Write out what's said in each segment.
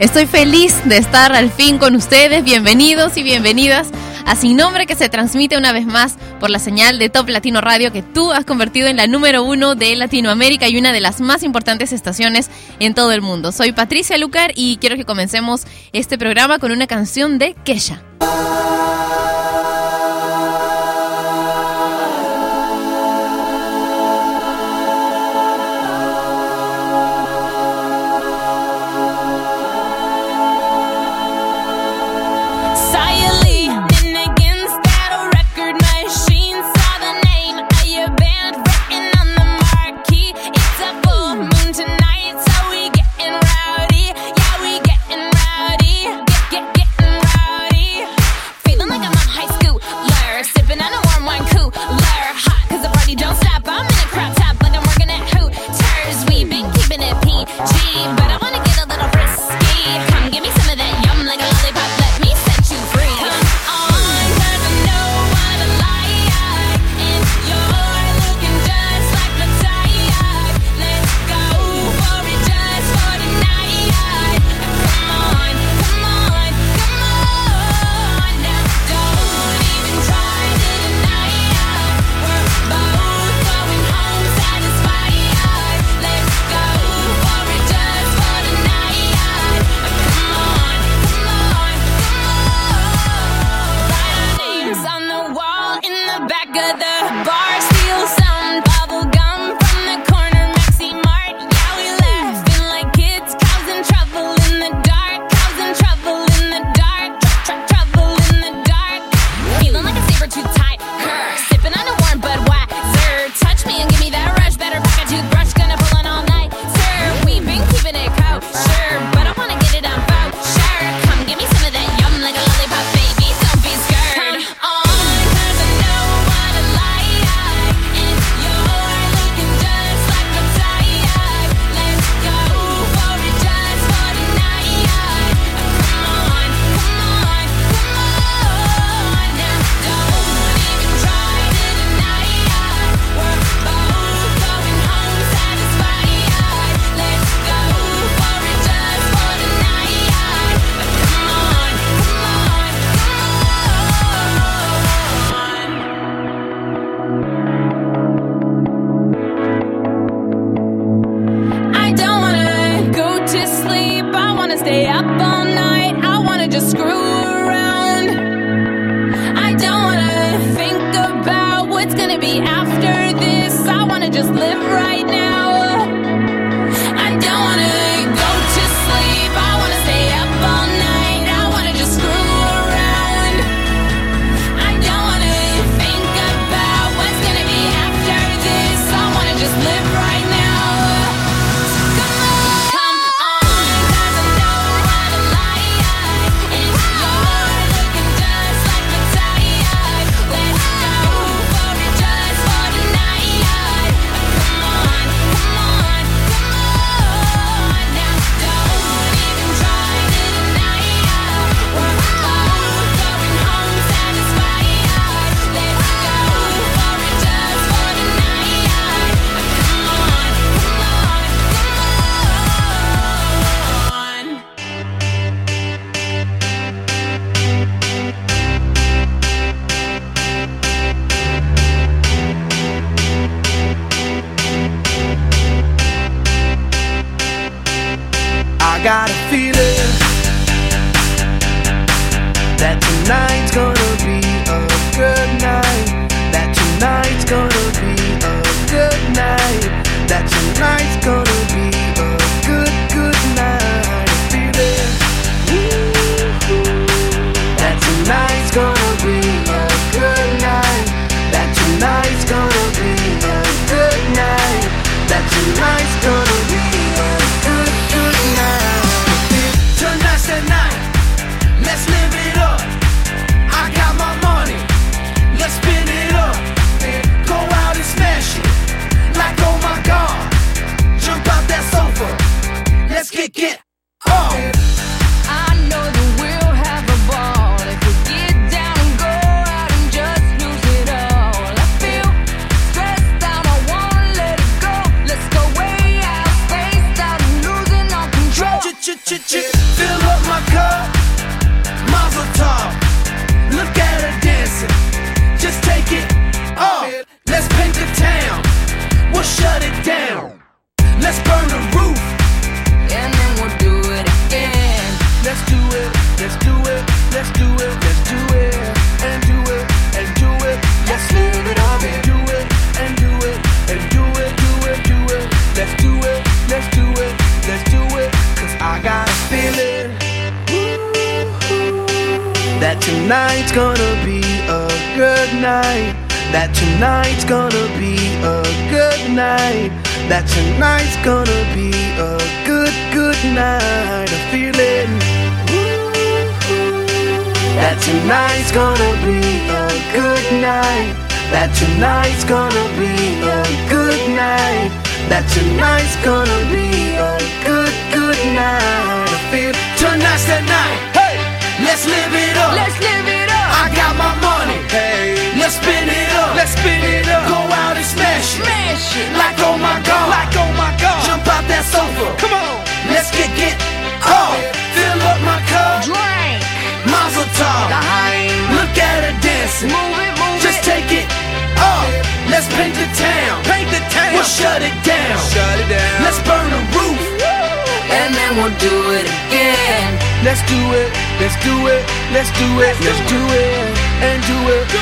Estoy feliz de estar al fin con ustedes. Bienvenidos y bienvenidas a Sin Nombre que se transmite una vez más por la señal de Top Latino Radio que tú has convertido en la número uno de Latinoamérica y una de las más importantes estaciones en todo el mundo. Soy Patricia Lucar y quiero que comencemos este programa con una canción de Kesha.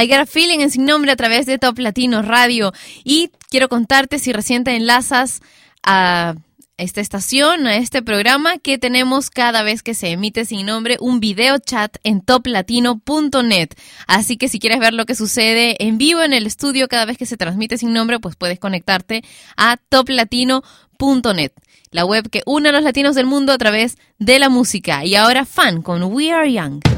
I Got a Feeling en Sin Nombre a través de Top Latino Radio. Y quiero contarte si recién te enlazas a esta estación, a este programa, que tenemos cada vez que se emite Sin Nombre un video chat en toplatino.net. Así que si quieres ver lo que sucede en vivo en el estudio cada vez que se transmite Sin Nombre, pues puedes conectarte a toplatino.net. La web que une a los latinos del mundo a través de la música. Y ahora fan con We Are Young.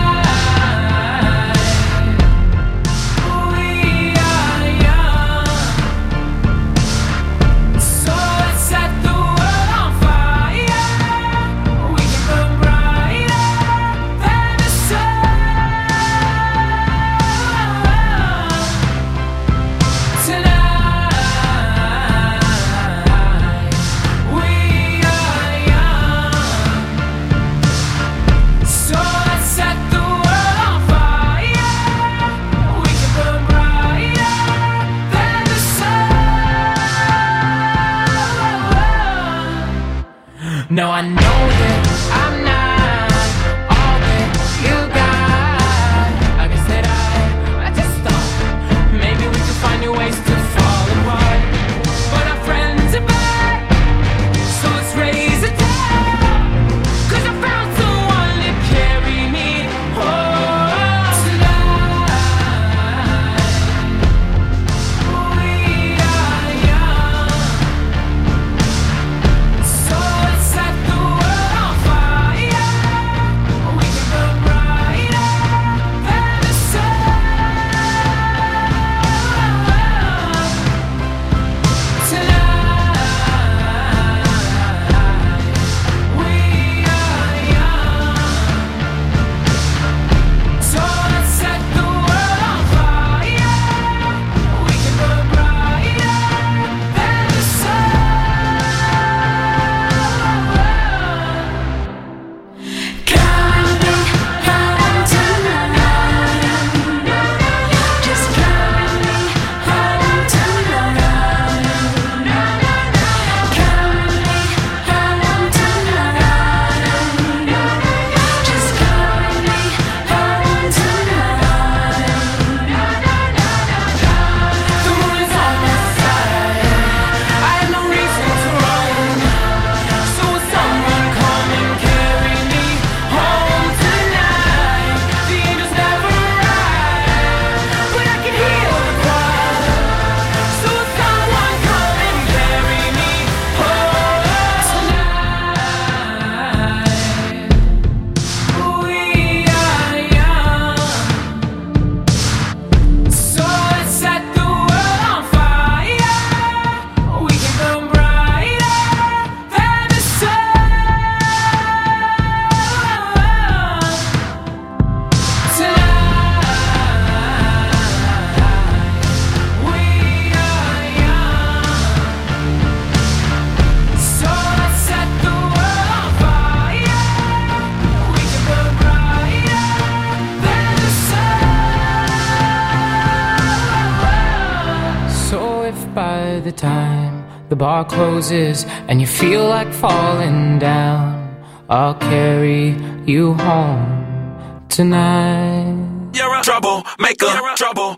I know bar closes and you feel like falling down, I'll carry you home tonight. You're a troublemaker, troublemaker.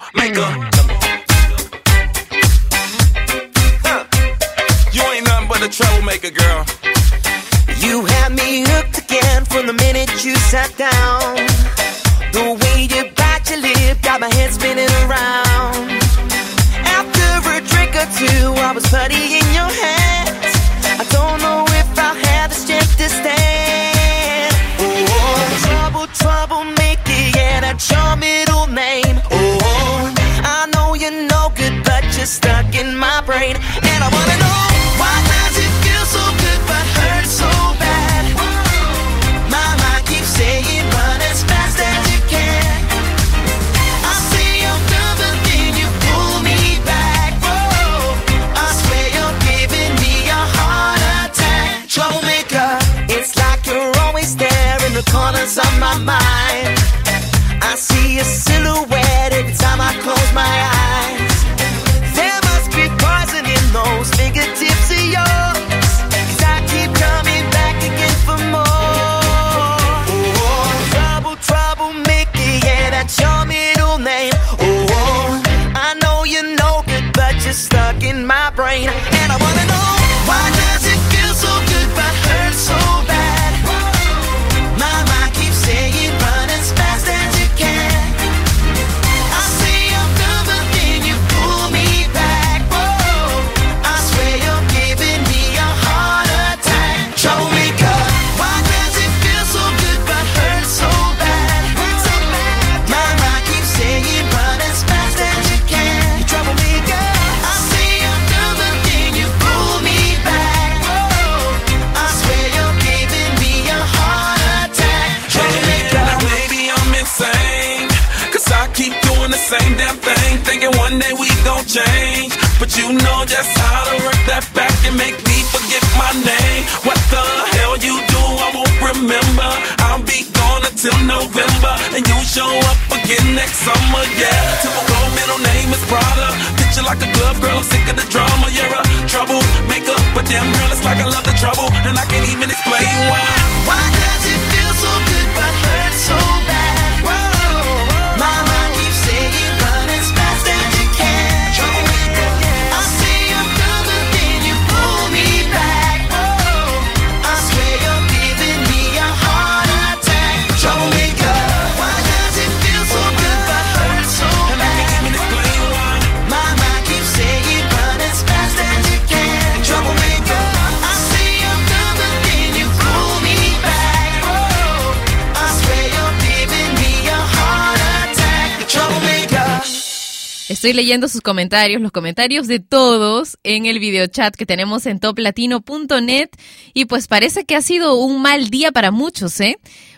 Estoy leyendo sus comentarios, los comentarios de todos en el videochat que tenemos en toplatino.net y pues parece que ha sido un mal día para muchos, ¿eh?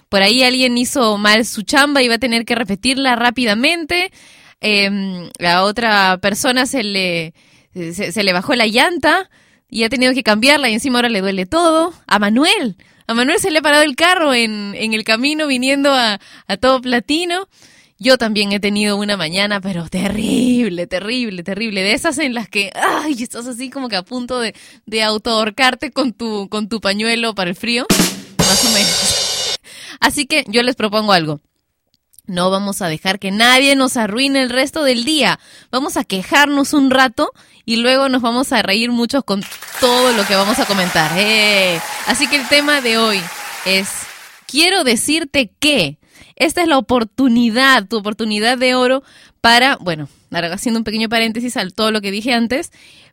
Por ahí alguien hizo mal su chamba y va a tener que repetirla rápidamente. Eh, a otra persona se le, se, se le bajó la llanta y ha tenido que cambiarla y encima ahora le duele todo. A Manuel, a Manuel se le ha parado el carro en, en el camino viniendo a, a todo platino. Yo también he tenido una mañana, pero terrible, terrible, terrible. De esas en las que, ay, estás así como que a punto de, de autohorcarte con tu, con tu pañuelo para el frío. Más o menos. Así que yo les propongo algo. No vamos a dejar que nadie nos arruine el resto del día. Vamos a quejarnos un rato y luego nos vamos a reír mucho con todo lo que vamos a comentar. ¡Eh! Así que el tema de hoy es, quiero decirte que esta es la oportunidad, tu oportunidad de oro para, bueno, haciendo un pequeño paréntesis a todo lo que dije antes,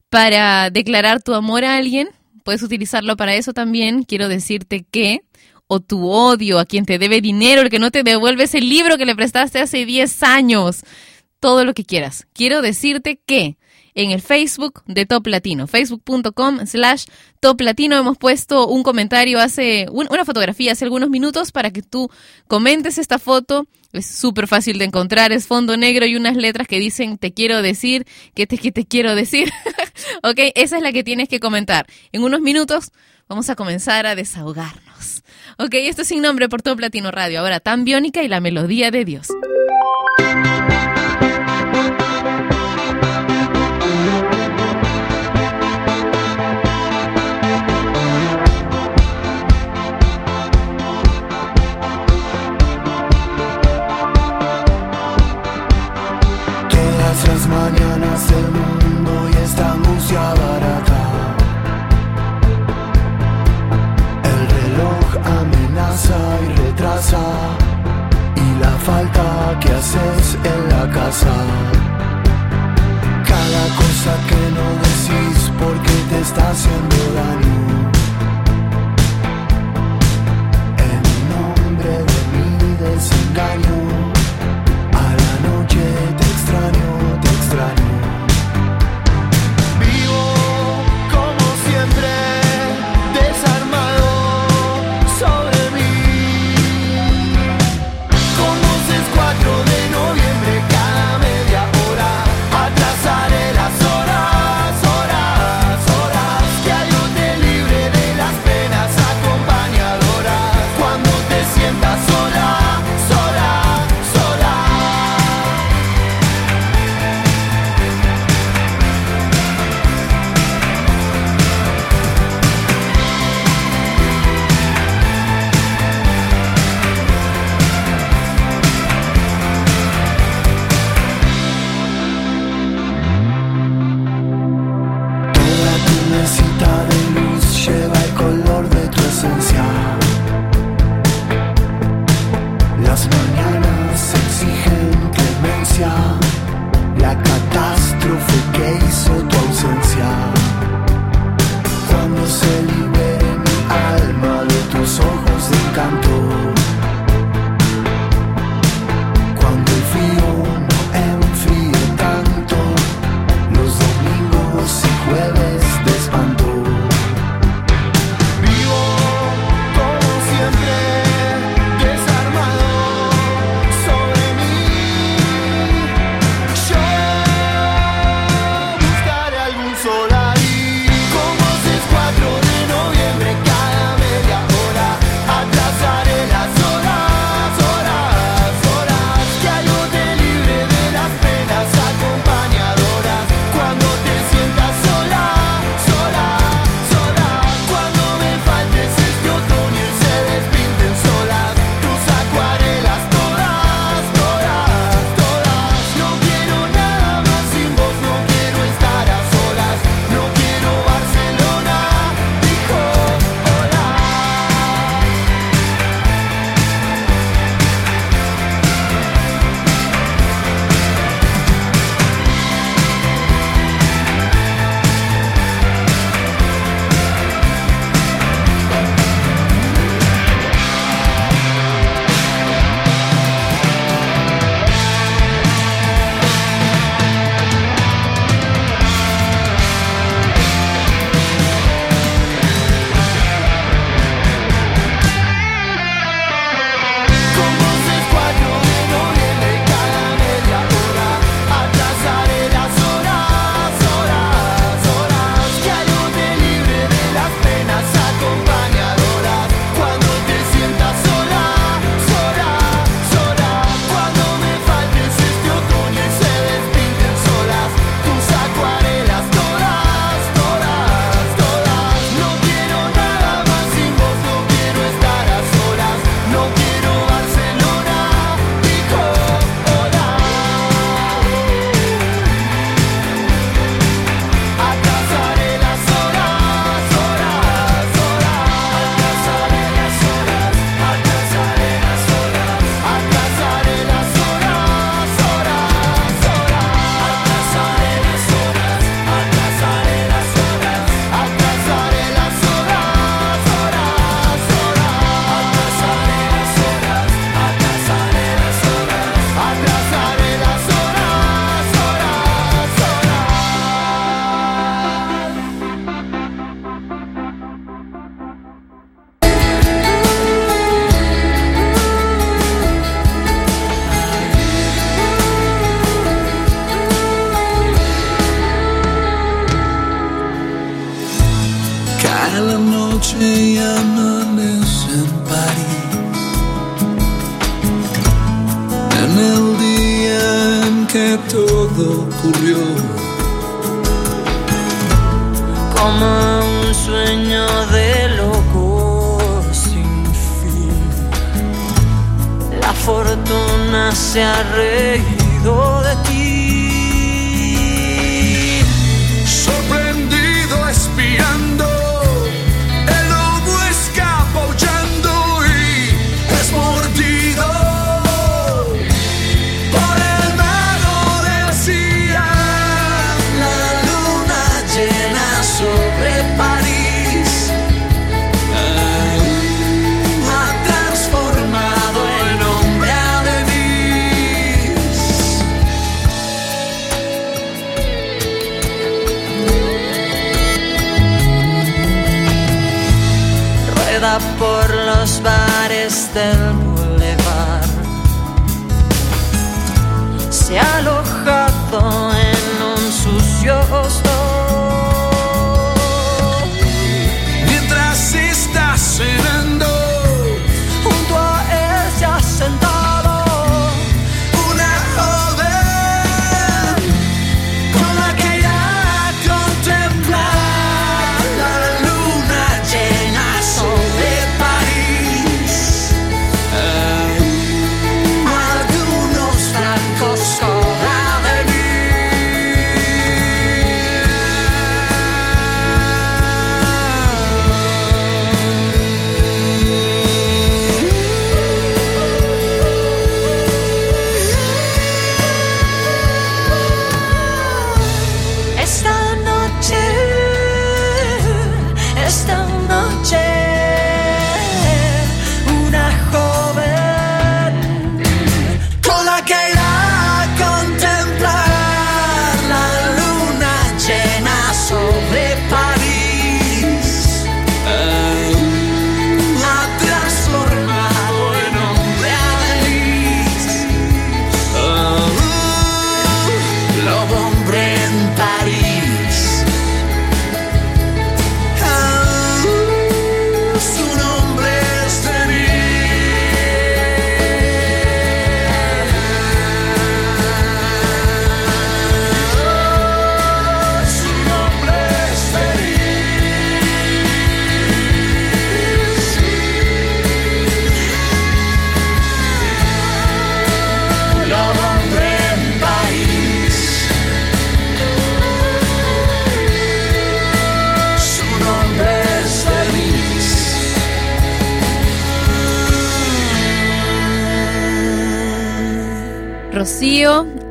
para declarar tu amor a alguien. Puedes utilizarlo para eso también. Quiero decirte que o tu odio a quien te debe dinero, el que no te devuelve ese libro que le prestaste hace 10 años, todo lo que quieras. Quiero decirte que en el Facebook de Top Latino, facebook.com slash Top Latino, hemos puesto un comentario hace, un- una fotografía hace algunos minutos para que tú comentes esta foto. Es súper fácil de encontrar, es fondo negro y unas letras que dicen te quiero decir, que te, que te quiero decir. ok, esa es la que tienes que comentar. En unos minutos vamos a comenzar a desahogarnos. Ok, esto es sin nombre por Top Latino Radio. Ahora tan biónica y la melodía de Dios.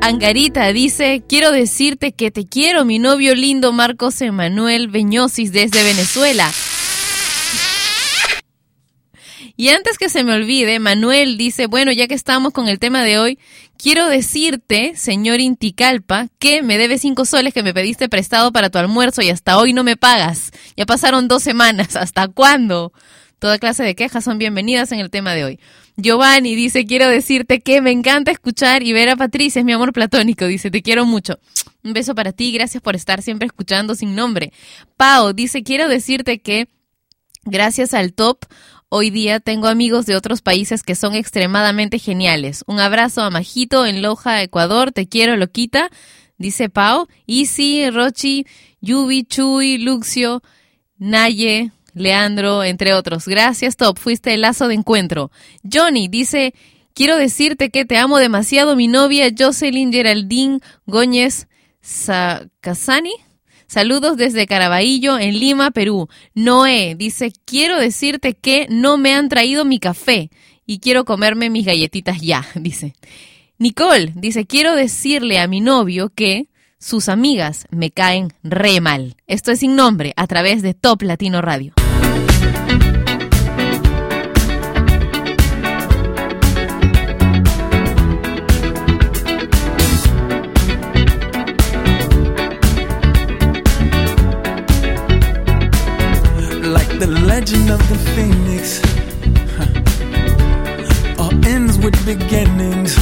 Angarita dice, quiero decirte que te quiero, mi novio lindo Marcos Emanuel Beñosis desde Venezuela. Y antes que se me olvide, Manuel dice, bueno, ya que estamos con el tema de hoy, quiero decirte, señor Inticalpa, que me debes cinco soles que me pediste prestado para tu almuerzo y hasta hoy no me pagas. Ya pasaron dos semanas, ¿hasta cuándo? Toda clase de quejas son bienvenidas en el tema de hoy. Giovanni dice, quiero decirte que me encanta escuchar y ver a Patricia, es mi amor platónico, dice, te quiero mucho. Un beso para ti, gracias por estar siempre escuchando sin nombre. Pau dice, quiero decirte que gracias al top, hoy día tengo amigos de otros países que son extremadamente geniales. Un abrazo a Majito en Loja, Ecuador, te quiero, loquita, dice Pau. Easy, Rochi, Yubi, Chuy, Luxio, Naye, Leandro, entre otros. Gracias, Top. Fuiste el lazo de encuentro. Johnny dice, quiero decirte que te amo demasiado, mi novia Jocelyn Geraldine Góñez Casani. Saludos desde Caraballo, en Lima, Perú. Noé dice, quiero decirte que no me han traído mi café y quiero comerme mis galletitas ya, dice. Nicole dice, quiero decirle a mi novio que sus amigas me caen re mal. Esto es sin nombre a través de Top Latino Radio. like the legend of the phoenix. huh, All ends with beginnings.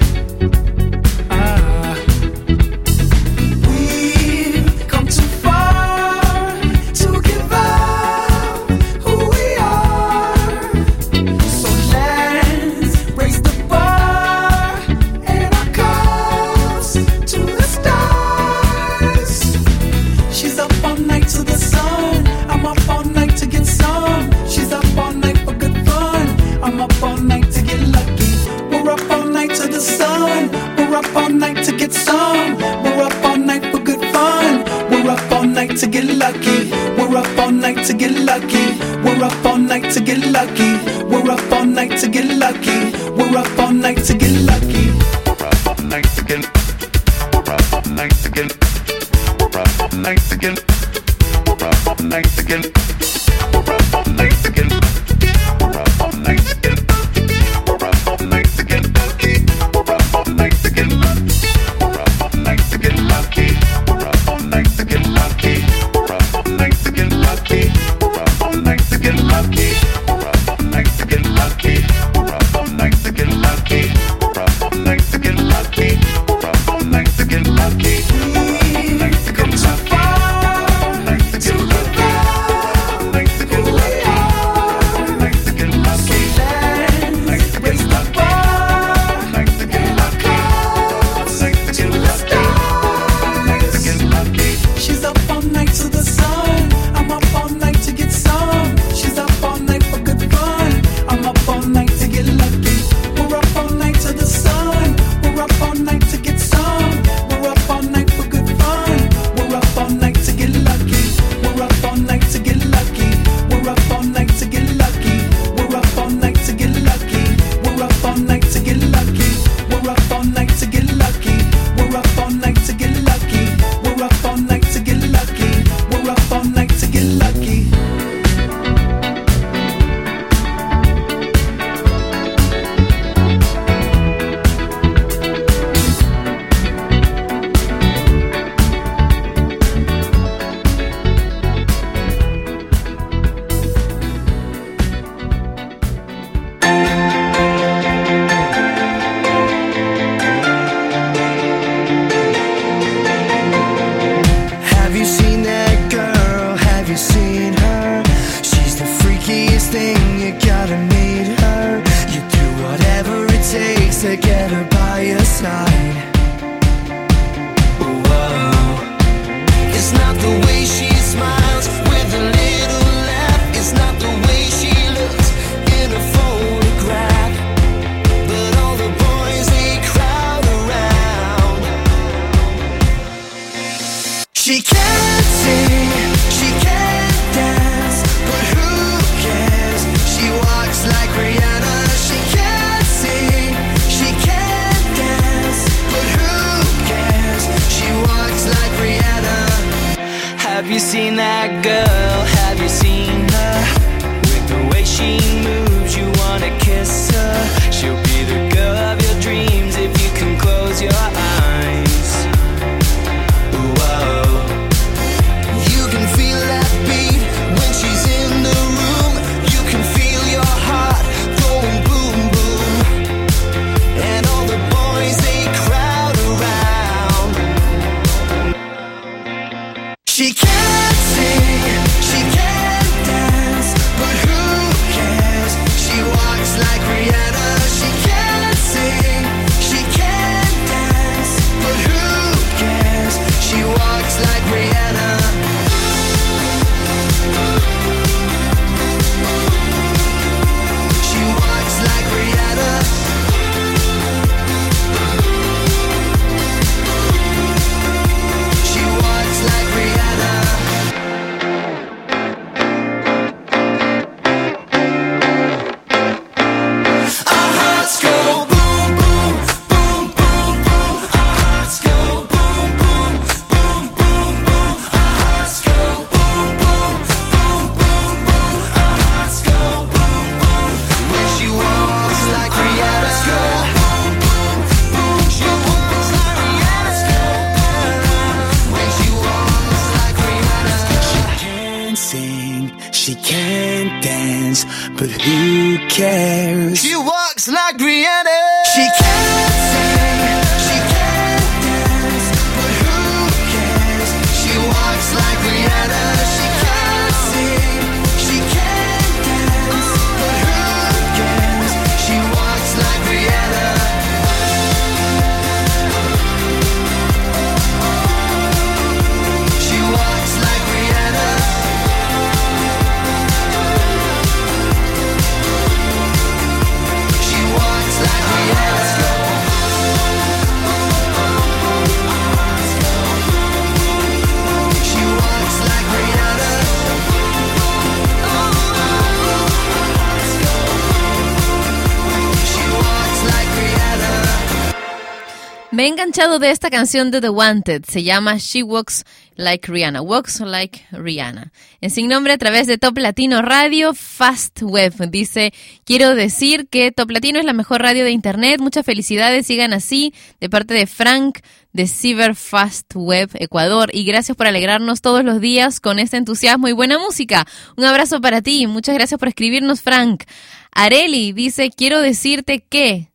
De esta canción de The Wanted. Se llama She Walks Like Rihanna. Walks Like Rihanna. En sin nombre a través de Top Latino Radio Fast Web. Dice, quiero decir que Top Latino es la mejor radio de internet. Muchas felicidades. Sigan así. De parte de Frank de Cyber Fast Web Ecuador. Y gracias por alegrarnos todos los días con este entusiasmo y buena música. Un abrazo para ti. Muchas gracias por escribirnos, Frank. Areli dice, quiero decirte que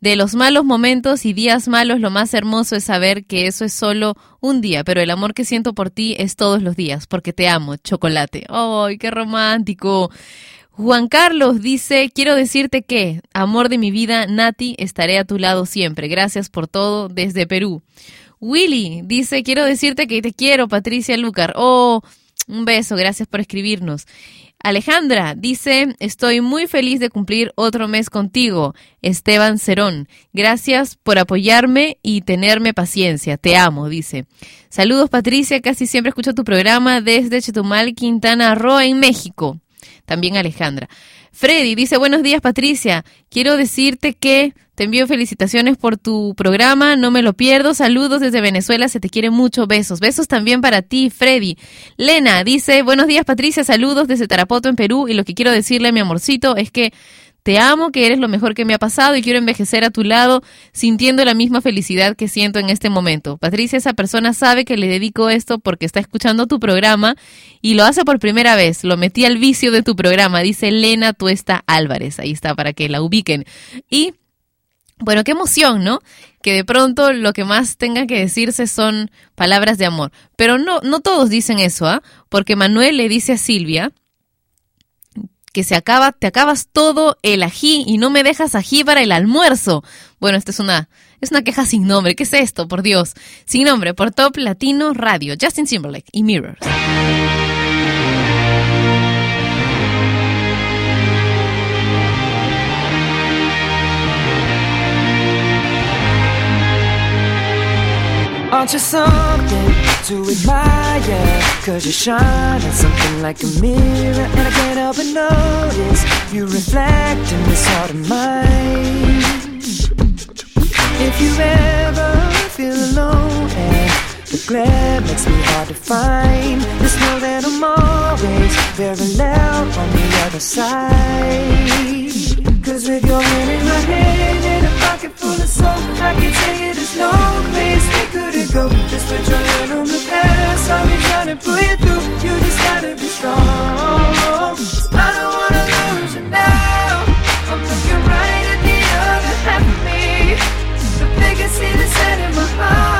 de los malos momentos y días malos, lo más hermoso es saber que eso es solo un día, pero el amor que siento por ti es todos los días, porque te amo, chocolate. ¡Ay, qué romántico! Juan Carlos dice, quiero decirte que, amor de mi vida, Nati, estaré a tu lado siempre. Gracias por todo desde Perú. Willy dice, quiero decirte que te quiero, Patricia Lucar. Oh, un beso, gracias por escribirnos. Alejandra dice, estoy muy feliz de cumplir otro mes contigo. Esteban Cerón, gracias por apoyarme y tenerme paciencia. Te amo, dice. Saludos Patricia, casi siempre escucho tu programa desde Chetumal, Quintana Roo, en México. También Alejandra. Freddy dice, buenos días Patricia, quiero decirte que te envío felicitaciones por tu programa, no me lo pierdo, saludos desde Venezuela, se te quiere mucho, besos, besos también para ti Freddy. Lena dice, buenos días Patricia, saludos desde Tarapoto en Perú. Y lo que quiero decirle mi amorcito es que te amo, que eres lo mejor que me ha pasado y quiero envejecer a tu lado sintiendo la misma felicidad que siento en este momento. Patricia, esa persona sabe que le dedico esto porque está escuchando tu programa y lo hace por primera vez. Lo metí al vicio de tu programa, dice Elena Tuesta Álvarez. Ahí está para que la ubiquen. Y bueno, qué emoción, ¿no? Que de pronto lo que más tenga que decirse son palabras de amor. Pero no, no todos dicen eso, ¿ah? Porque Manuel le dice a Silvia, que se acaba, te acabas todo el ají y no me dejas ají para el almuerzo. Bueno, esta es una, es una queja sin nombre. ¿Qué es esto? Por Dios. Sin nombre, por Top Latino Radio, Justin Timberlake y Mirrors. To admire? Cause you shine at something like a mirror And I can't help but notice You reflect in this heart of mine If you ever feel alone and the glare makes me hard to find Just know that I'm always very loud on the other side Cause with your hand in my hand and a pocket full of soap I can tell you there's no place we couldn't go Just put your hand on the past I'll be trying to pull you through. You just gotta be strong. I don't wanna lose you now. I'm looking right at the other half of me. The biggest see the in my heart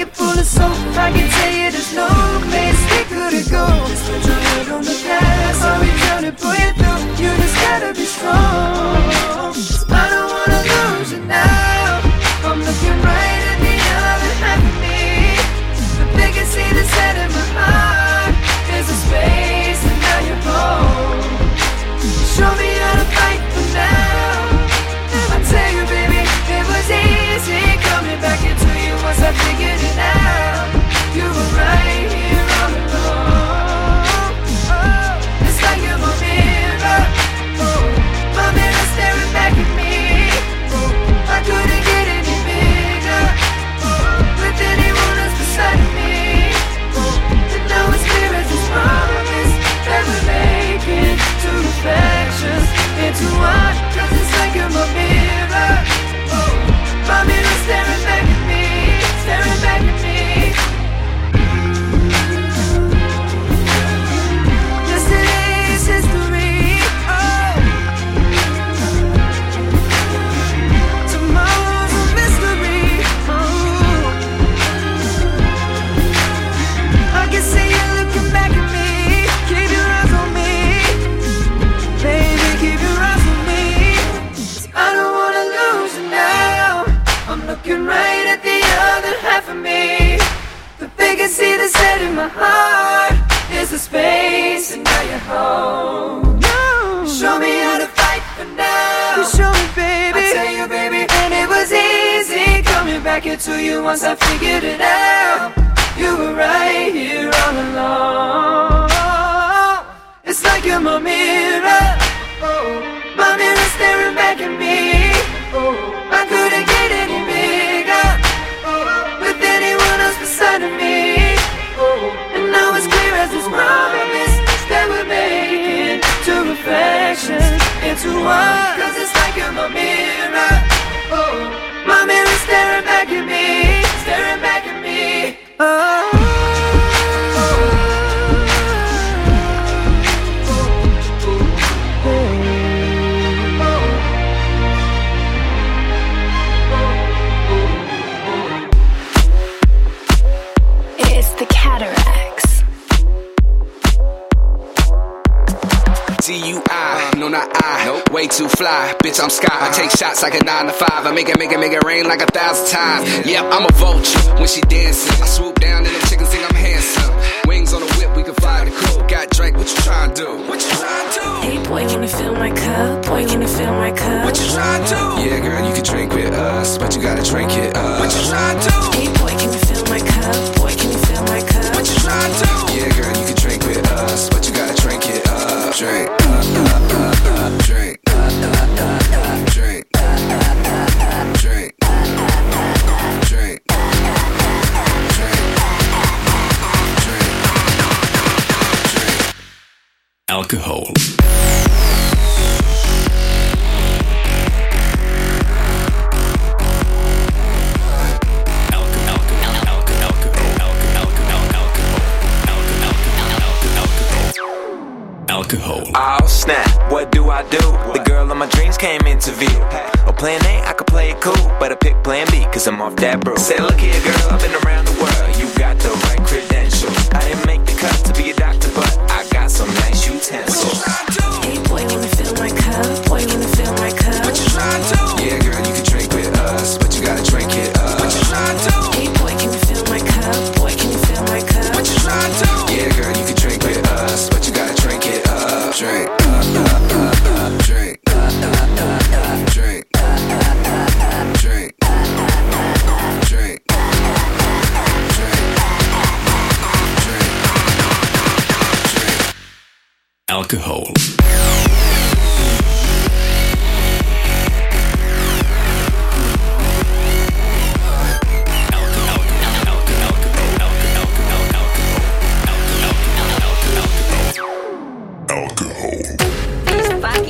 pocket full of soap. I can tell you there's no place we couldn't go Just put your head on the past I'll be trying to pull you through. You just gotta be strong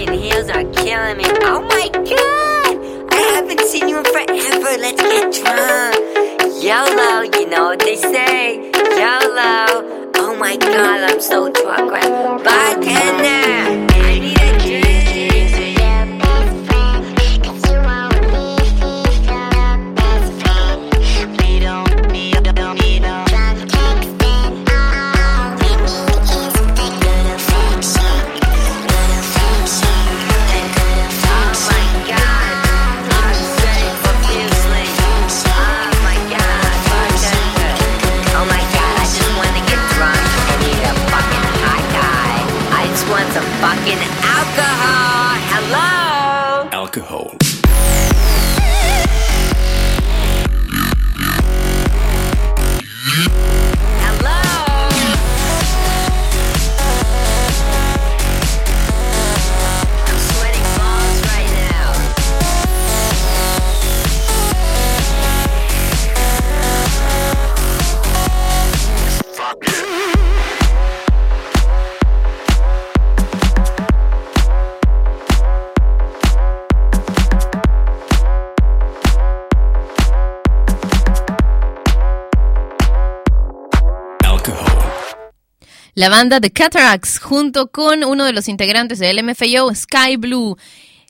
fucking heels are killing me. Oh my god! I haven't seen you in forever. Let's get drunk. YOLO, you know what they say. YOLO. Oh my god, I'm so drunk right Bartender! La banda The Cataracts junto con uno de los integrantes del MFAO, Sky Blue.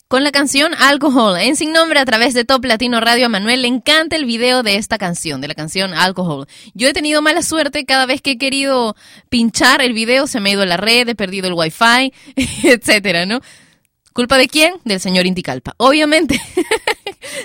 Con la canción Alcohol, en sin nombre a través de Top Latino Radio, a Manuel le encanta el video de esta canción, de la canción Alcohol. Yo he tenido mala suerte cada vez que he querido pinchar el video, se me ha ido la red, he perdido el wifi, etcétera, ¿no? ¿Culpa de quién? Del señor Inticalpa. Obviamente.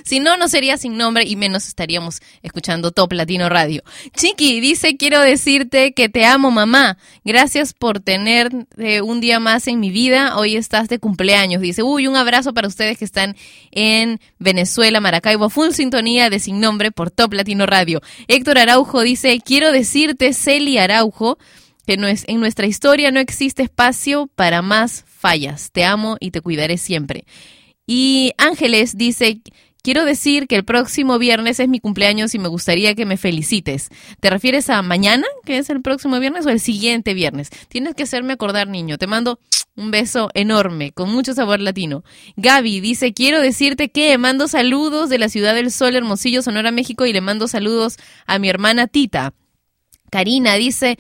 si no, no sería sin nombre y menos estaríamos escuchando Top Latino Radio. Chiqui dice, quiero decirte que te amo, mamá. Gracias por tener eh, un día más en mi vida. Hoy estás de cumpleaños. Dice, uy, un abrazo para ustedes que están en Venezuela, Maracaibo, full sintonía de sin nombre por Top Latino Radio. Héctor Araujo dice, quiero decirte, Celi Araujo, que no es, en nuestra historia no existe espacio para más fallas. Te amo y te cuidaré siempre. Y Ángeles dice, quiero decir que el próximo viernes es mi cumpleaños y me gustaría que me felicites. ¿Te refieres a mañana, que es el próximo viernes, o el siguiente viernes? Tienes que hacerme acordar, niño. Te mando un beso enorme, con mucho sabor latino. Gaby dice, quiero decirte que mando saludos de la Ciudad del Sol, Hermosillo, Sonora, México, y le mando saludos a mi hermana Tita. Karina dice,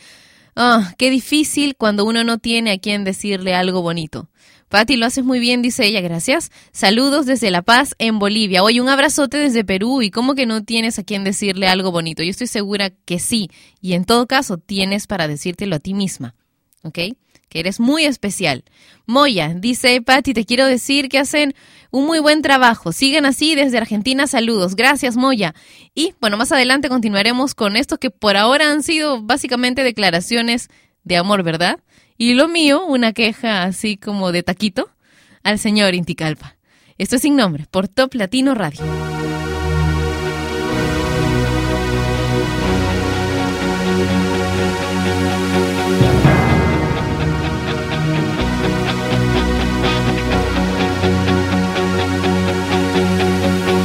Ah, qué difícil cuando uno no tiene a quien decirle algo bonito. Patti, lo haces muy bien, dice ella, gracias. Saludos desde La Paz, en Bolivia. Oye, un abrazote desde Perú. ¿Y cómo que no tienes a quien decirle algo bonito? Yo estoy segura que sí. Y en todo caso, tienes para decírtelo a ti misma. ¿Ok? Que eres muy especial. Moya, dice Patti, te quiero decir que hacen un muy buen trabajo. Sigan así desde Argentina. Saludos. Gracias, Moya. Y bueno, más adelante continuaremos con esto que por ahora han sido básicamente declaraciones de amor, ¿verdad? Y lo mío, una queja así como de taquito al señor Inticalpa. Esto es sin nombre, por Top Latino Radio.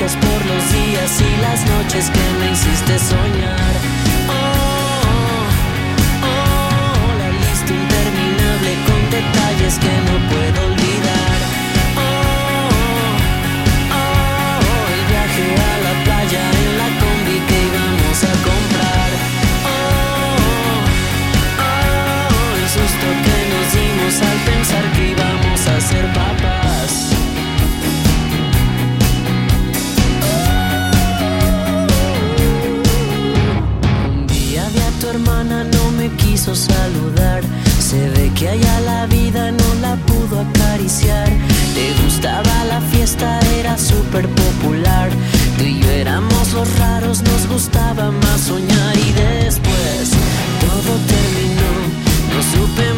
por los días y las noches que me hiciste soñar. Oh, oh, la lista interminable con detalles que no puedo quiso saludar. Se ve que allá la vida no la pudo acariciar. Le gustaba la fiesta, era súper popular. Tú y yo éramos los raros, nos gustaba más soñar. Y después todo terminó, no supe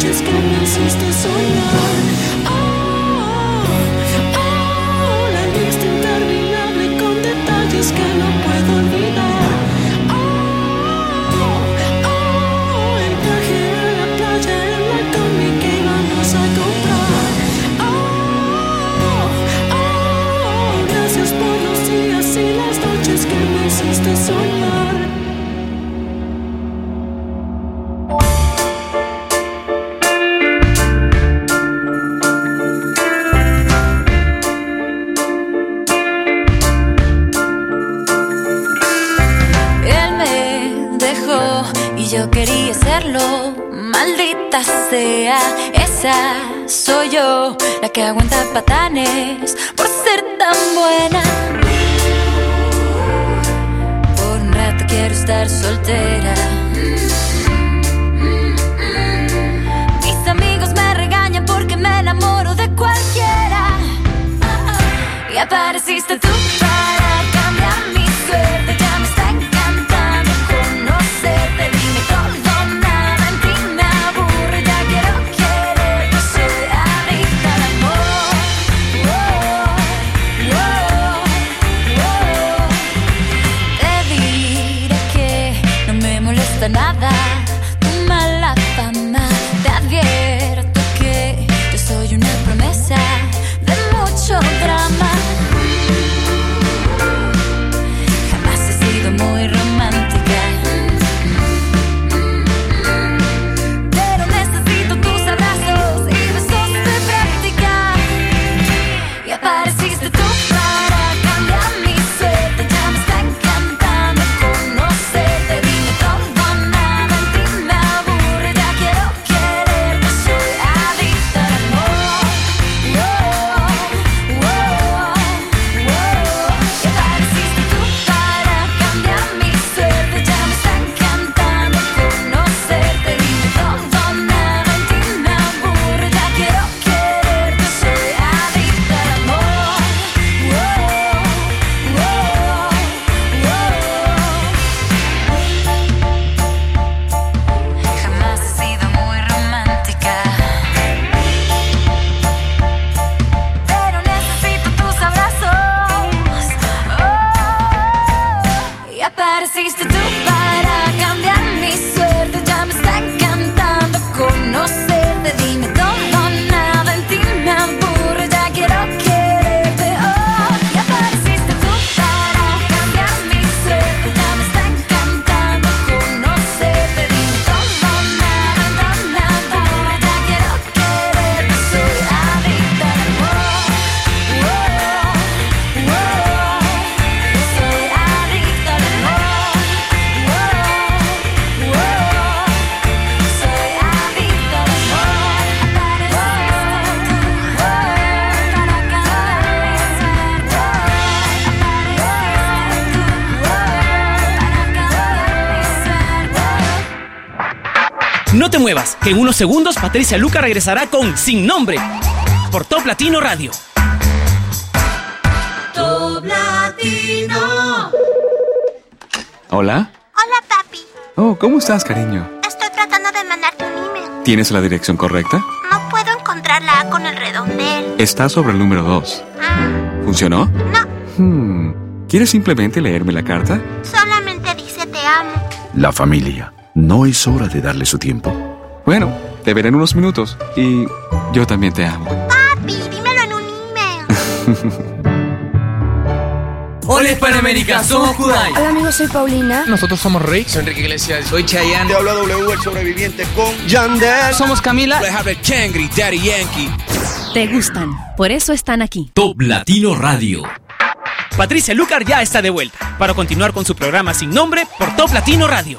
Noches que me hiciste soñar. Oh, oh, la lista interminable con detalles que no puedo olvidar. Oh, oh, el viaje a la playa en la combi que íbamos a comprar. Oh, oh, gracias por los días y las noches que me hiciste soñar. Yo quería serlo. Maldita sea, esa soy yo, la que aguanta patanes por ser tan buena. Por un rato quiero estar soltera. Mis amigos me regañan porque me enamoro de cualquiera. Y apareciste tú para que en unos segundos Patricia Luca regresará con Sin Nombre por Top Latino Radio. Top Latino. Hola. Hola, papi. Oh, ¿cómo estás, cariño? Estoy tratando de mandarte un email. ¿Tienes la dirección correcta? No puedo encontrar la A con el redondel. Está sobre el número 2. ¿Funcionó? No. Hmm. ¿Quieres simplemente leerme la carta? Solamente dice te amo. La familia. ¿No es hora de darle su tiempo? Bueno, te veré en unos minutos. Y yo también te amo. Papi, dímelo en un email. Hola Hispanoamérica, somos Kudai. Hola amigos, soy Paulina. Nosotros somos Rick. Soy Enrique Iglesias. Soy Chayanne. Te habla W, el sobreviviente con Yandel. Somos Camila. Les habla Kangri, Daddy Yankee. Te gustan, por eso están aquí. Top Latino Radio. Patricia Lucar ya está de vuelta para continuar con su programa sin nombre por Top Latino Radio.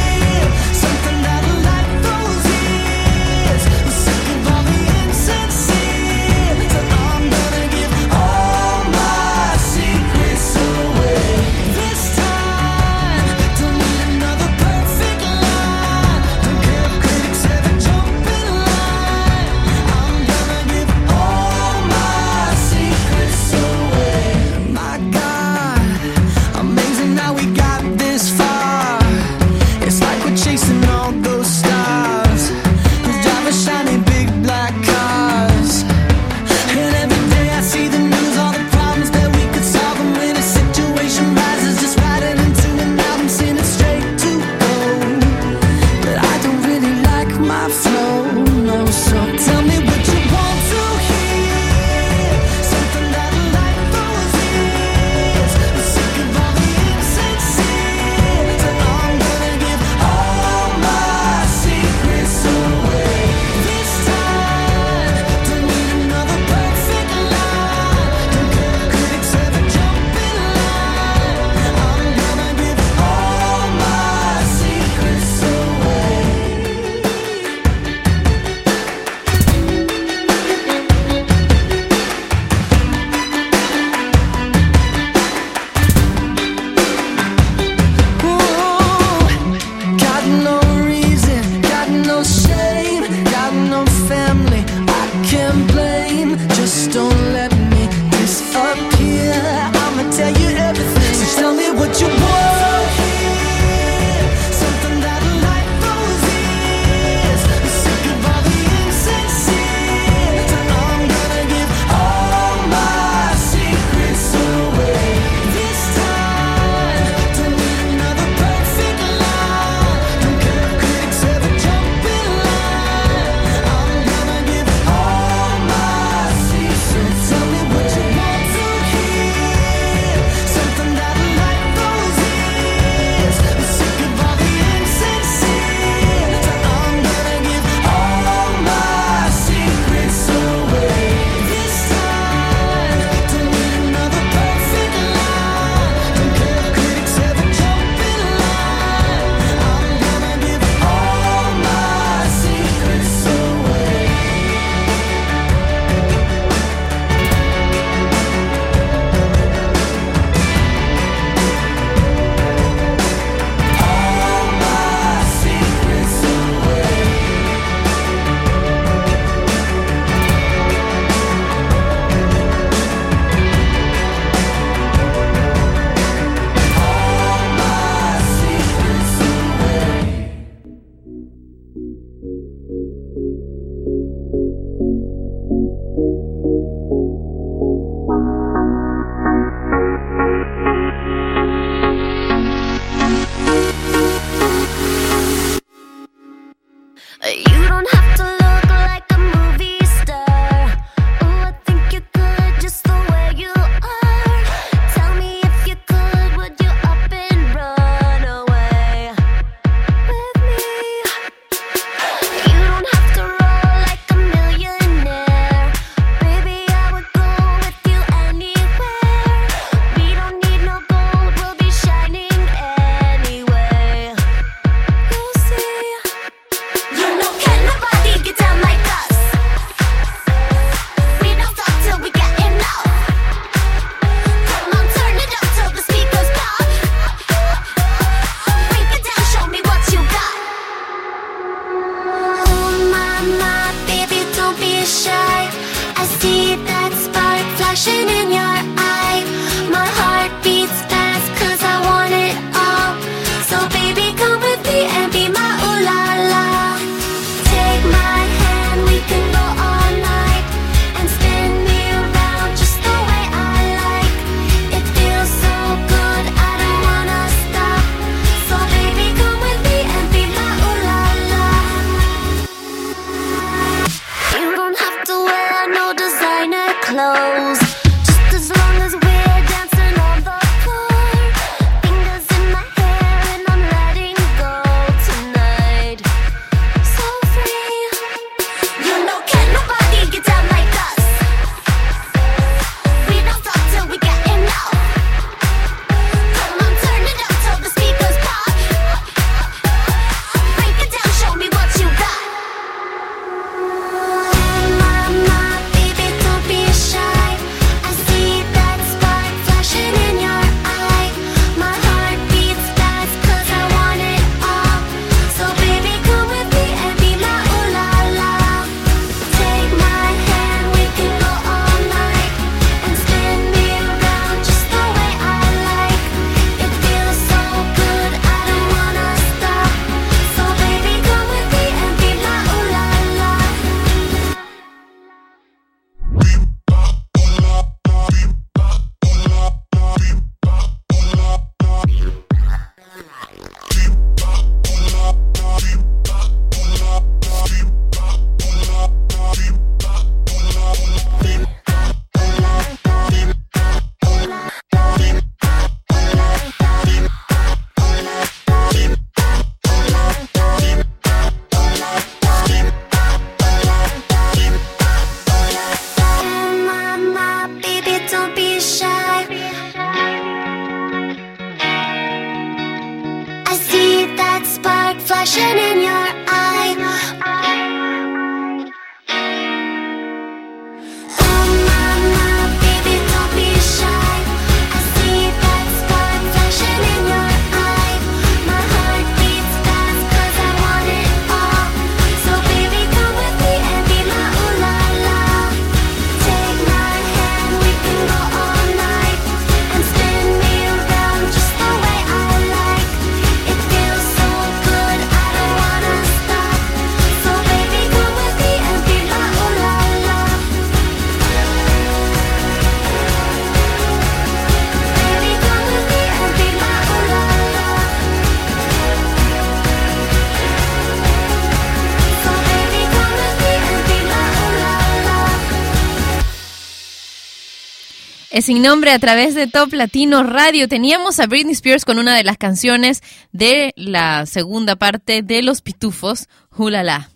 Sin nombre a través de Top Latino Radio. Teníamos a Britney Spears con una de las canciones de la segunda parte de Los Pitufos, Hulala.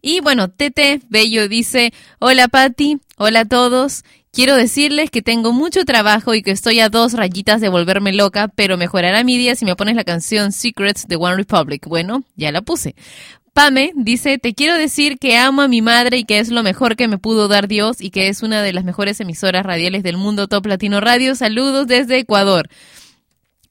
Y bueno, Tete Bello dice, hola Patti, hola a todos. Quiero decirles que tengo mucho trabajo y que estoy a dos rayitas de volverme loca, pero mejorará mi día si me pones la canción Secrets de One Republic. Bueno, ya la puse. Pame dice, te quiero decir que amo a mi madre y que es lo mejor que me pudo dar Dios y que es una de las mejores emisoras radiales del mundo Top Latino Radio. Saludos desde Ecuador.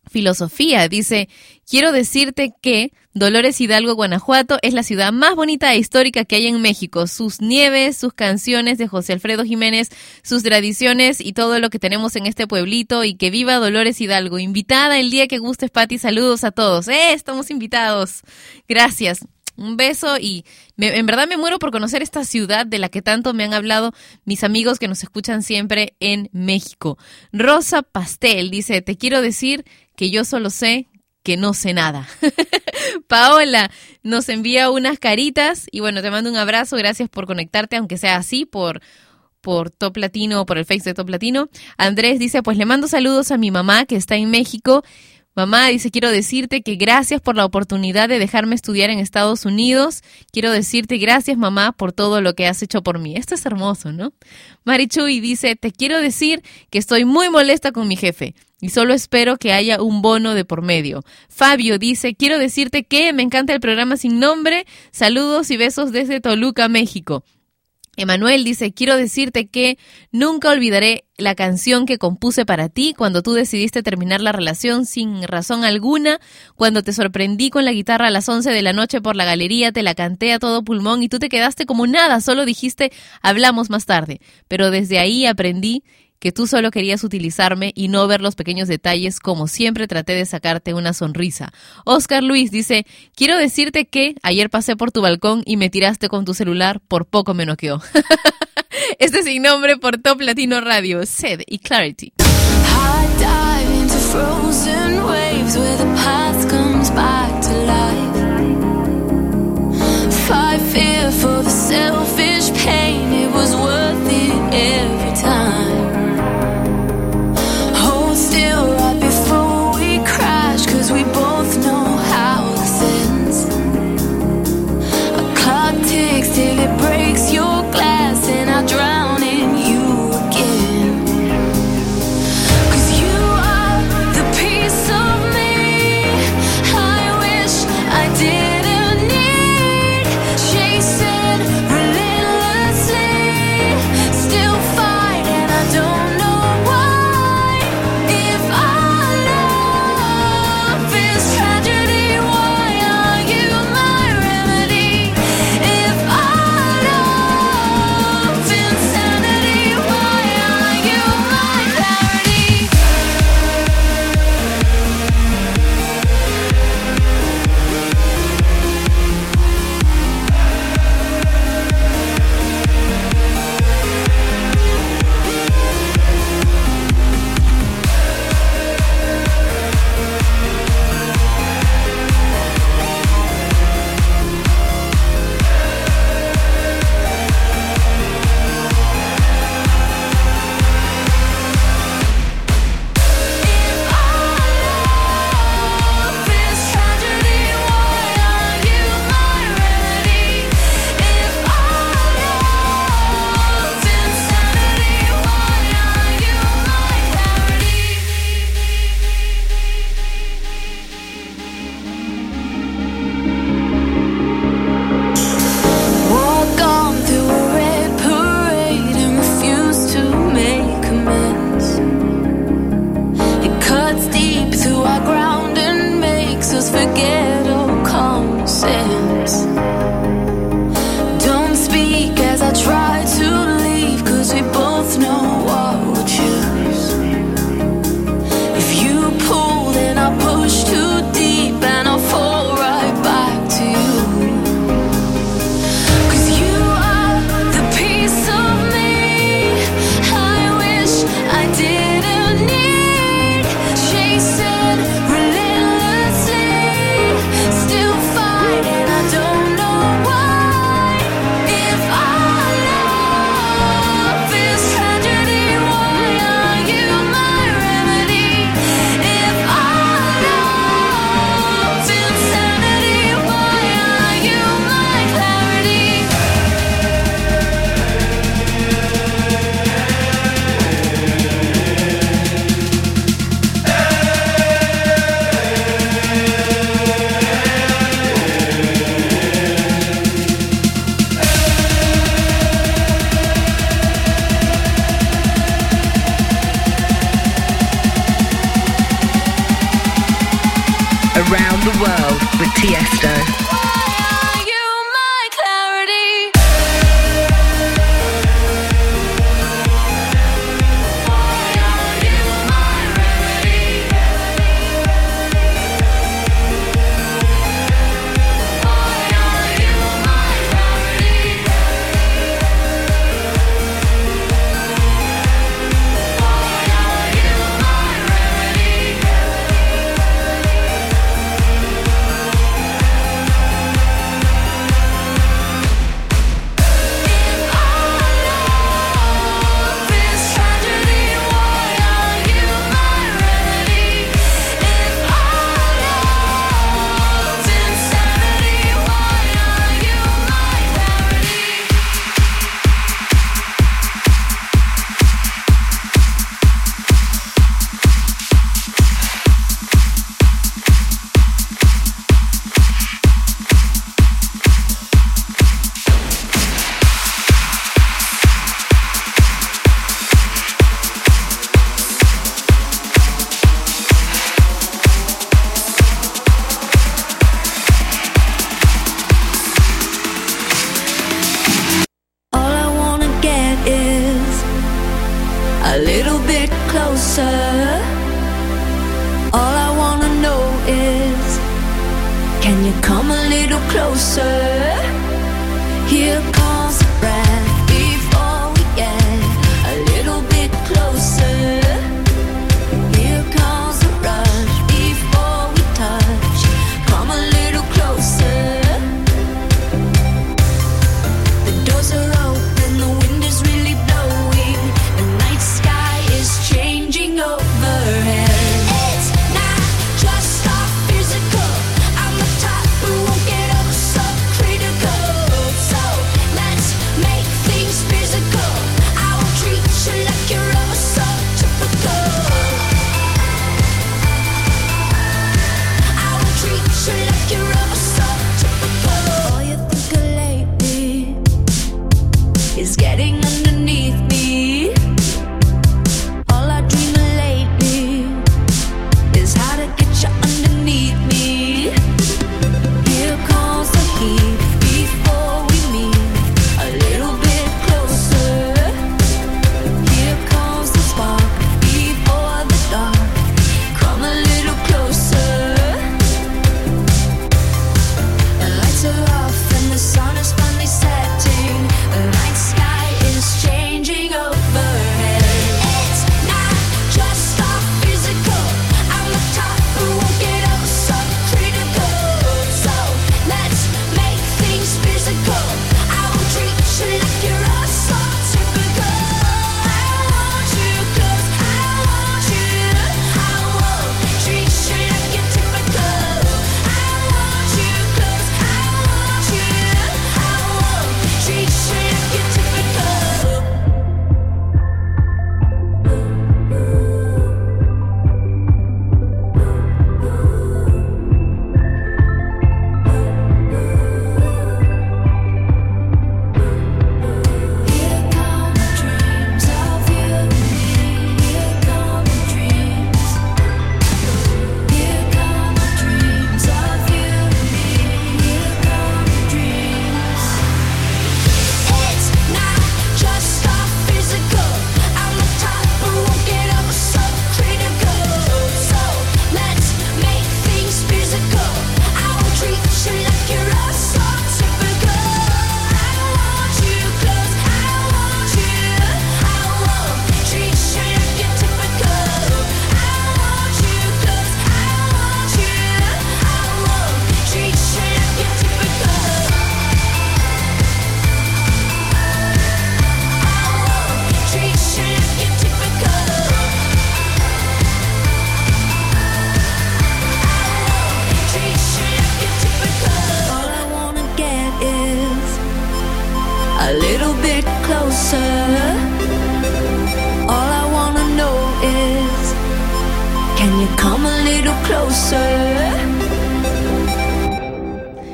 Filosofía dice, quiero decirte que Dolores Hidalgo, Guanajuato, es la ciudad más bonita e histórica que hay en México. Sus nieves, sus canciones de José Alfredo Jiménez, sus tradiciones y todo lo que tenemos en este pueblito y que viva Dolores Hidalgo. Invitada el día que gustes, Pati. Saludos a todos. ¡Eh! Estamos invitados. Gracias. Un beso y me- en verdad me muero por conocer esta ciudad de la que tanto me han hablado mis amigos que nos escuchan siempre en México. Rosa Pastel dice, te quiero decir que yo solo sé que no sé nada. Paola nos envía unas caritas y bueno, te mando un abrazo, gracias por conectarte, aunque sea así, por por Top Latino o por el Face de Top Latino. Andrés dice, pues le mando saludos a mi mamá que está en México. Mamá dice, quiero decirte que gracias por la oportunidad de dejarme estudiar en Estados Unidos. Quiero decirte gracias, mamá, por todo lo que has hecho por mí. Esto es hermoso, ¿no? Marichuy dice, te quiero decir que estoy muy molesta con mi jefe y solo espero que haya un bono de por medio. Fabio dice, quiero decirte que me encanta el programa sin nombre. Saludos y besos desde Toluca, México. Emanuel dice, quiero decirte que nunca olvidaré la canción que compuse para ti cuando tú decidiste terminar la relación sin razón alguna, cuando te sorprendí con la guitarra a las 11 de la noche por la galería, te la canté a todo pulmón y tú te quedaste como nada, solo dijiste, hablamos más tarde. Pero desde ahí aprendí que tú solo querías utilizarme y no ver los pequeños detalles como siempre traté de sacarte una sonrisa. Oscar Luis dice, quiero decirte que ayer pasé por tu balcón y me tiraste con tu celular, por poco me noqueó. este sin nombre por Top Latino Radio, Sed y Clarity.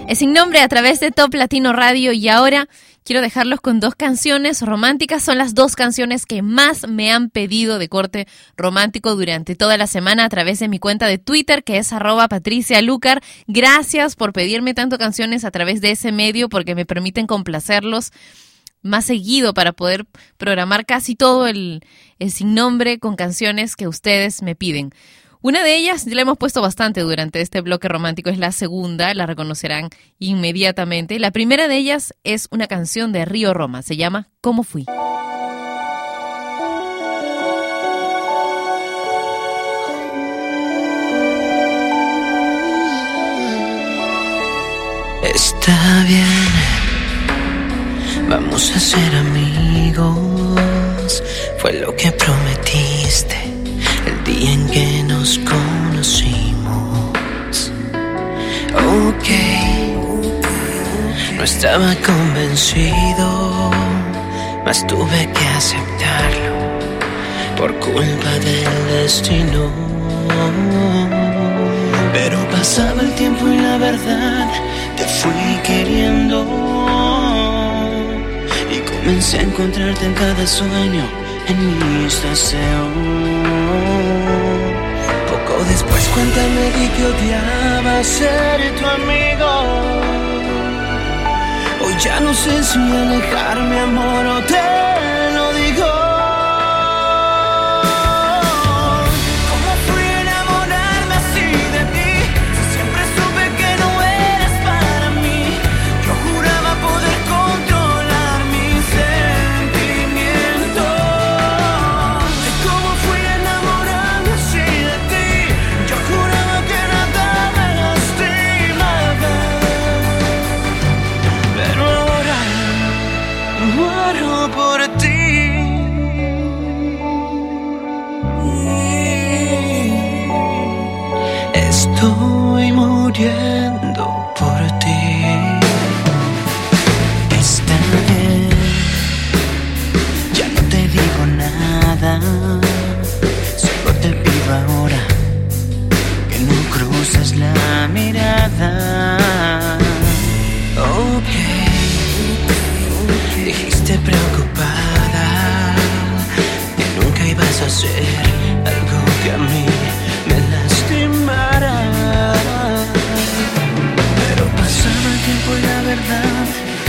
Es sin nombre a través de Top Latino Radio y ahora quiero dejarlos con dos canciones románticas. Son las dos canciones que más me han pedido de corte romántico durante toda la semana a través de mi cuenta de Twitter que es arroba Patricia Lucar. Gracias por pedirme tanto canciones a través de ese medio porque me permiten complacerlos más seguido para poder programar casi todo el, el sin nombre con canciones que ustedes me piden. Una de ellas la hemos puesto bastante durante este bloque romántico, es la segunda, la reconocerán inmediatamente. La primera de ellas es una canción de Río Roma, se llama ¿Cómo fui? Está bien, vamos a ser amigos. Fue lo que prometiste el en que nos conocimos. Ok, no estaba convencido, mas tuve que aceptarlo por culpa del destino. Pero pasaba el tiempo y la verdad te fui queriendo. Y comencé a encontrarte en cada sueño, en mis deseos. Poco después cuenta me di que odiaba ser tu amigo. Hoy ya no sé si alejarme, amor, o te muriendo por ti. Está bien, ya no te digo nada. Solo te pido ahora que no cruces la mirada.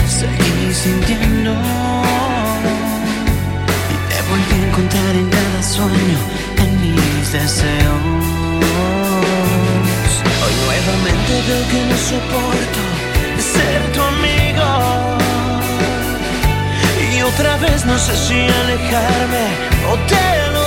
Seguí sintiendo. Y te volví a encontrar en cada sueño, en mis deseos. Hoy nuevamente veo que no soporto ser tu amigo. Y otra vez no sé si alejarme o te lo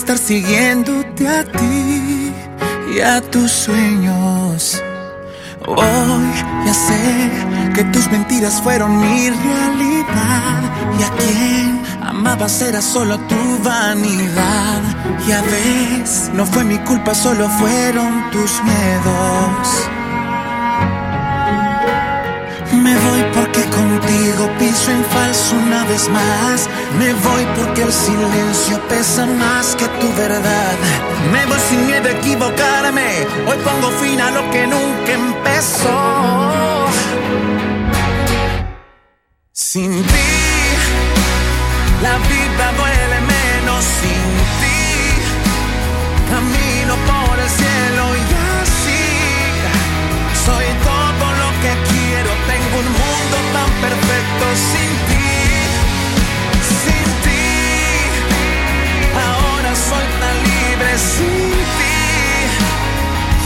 estar siguiéndote a ti y a tus sueños. Hoy ya sé que tus mentiras fueron mi realidad Y a quien amabas era solo tu vanidad. Ya ves, no fue mi culpa, solo fueron tus miedos. Me voy porque contigo piso en falso una vez más. Me voy porque el silencio pesa más que tu verdad. Me voy sin miedo a equivocarme. Hoy pongo fin a lo que nunca empezó. Sin ti, la vida duele menos sin ti. Camino por el cielo y así soy todo lo que quiero. Tengo un mundo tan perfecto sin ti,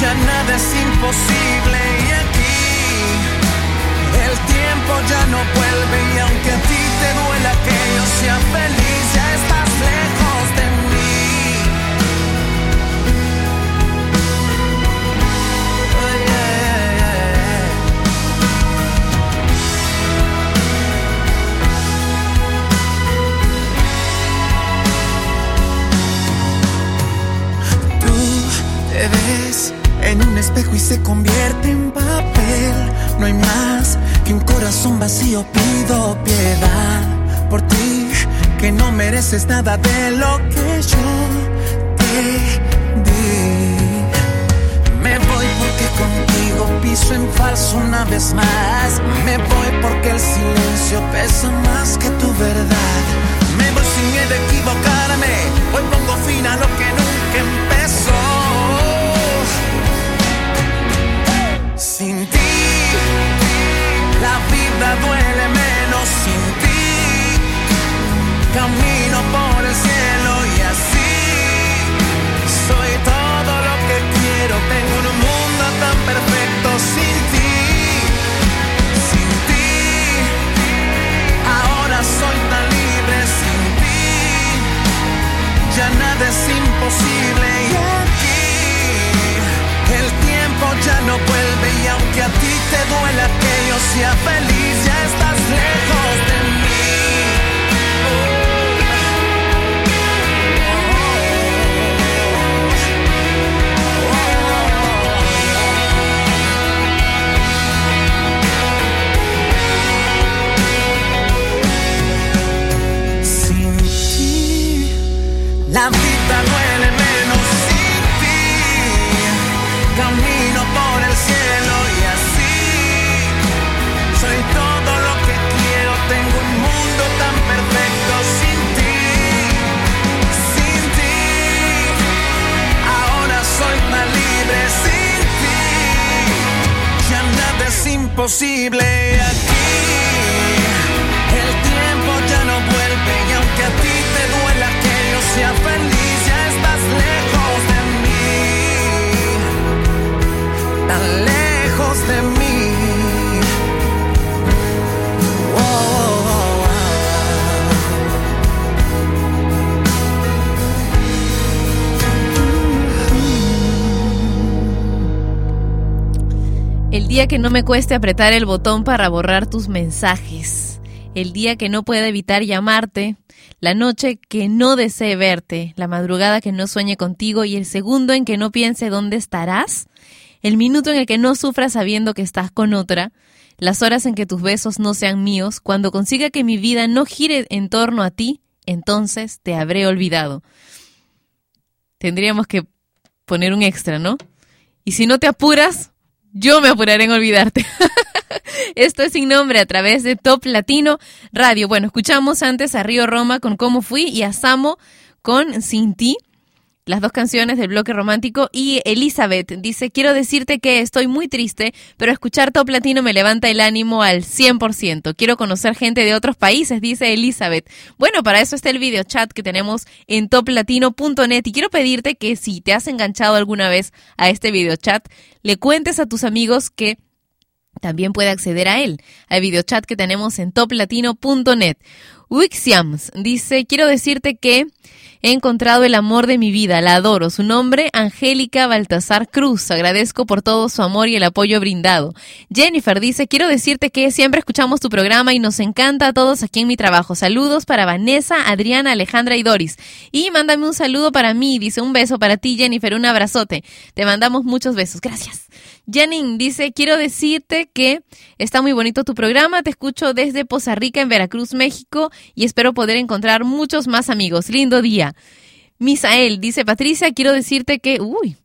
Ya nada es imposible y aquí el tiempo ya no vuelve y aunque a ti te duela que yo sea feliz, ya estás lejos de mí. Te ves espejo y se convierte en papel. No hay más que un corazón vacío. Pido piedad por ti, que no mereces nada de lo que yo te di. Me voy porque contigo piso en falso una vez más. Me voy porque el silencio pesa más que tu verdad. Me voy sin equivocarme. Y aquí el tiempo ya no vuelve y aunque a ti te duela que yo sea feliz, imposible El día que no me cueste apretar el botón para borrar tus mensajes. El día que no pueda evitar llamarte. La noche que no desee verte. La madrugada que no sueñe contigo y el segundo en que no piense dónde estarás. El minuto en el que no sufras sabiendo que estás con otra. Las horas en que tus besos no sean míos. Cuando consiga que mi vida no gire en torno a ti, entonces te habré olvidado. Tendríamos que poner un extra, ¿no? Y si no te apuras, yo me apuraré en olvidarte. Esto es sin nombre a través de Top Latino Radio. Bueno, escuchamos antes a Río Roma con Cómo Fui y a Samo con Sin Ti. Las dos canciones del bloque romántico y Elizabeth dice, quiero decirte que estoy muy triste, pero escuchar Top Latino me levanta el ánimo al 100%. Quiero conocer gente de otros países, dice Elizabeth. Bueno, para eso está el video chat que tenemos en toplatino.net y quiero pedirte que si te has enganchado alguna vez a este video chat, le cuentes a tus amigos que también puede acceder a él, al videochat que tenemos en toplatino.net. Wixiams dice, quiero decirte que He encontrado el amor de mi vida, la adoro. Su nombre, Angélica Baltasar Cruz. Agradezco por todo su amor y el apoyo brindado. Jennifer dice, quiero decirte que siempre escuchamos tu programa y nos encanta a todos aquí en mi trabajo. Saludos para Vanessa, Adriana, Alejandra y Doris. Y mándame un saludo para mí. Dice, un beso para ti, Jennifer, un abrazote. Te mandamos muchos besos. Gracias. Janine dice, quiero decirte que está muy bonito tu programa, te escucho desde Poza Rica en Veracruz, México, y espero poder encontrar muchos más amigos. Lindo día. Misael dice, Patricia, quiero decirte que... Uy.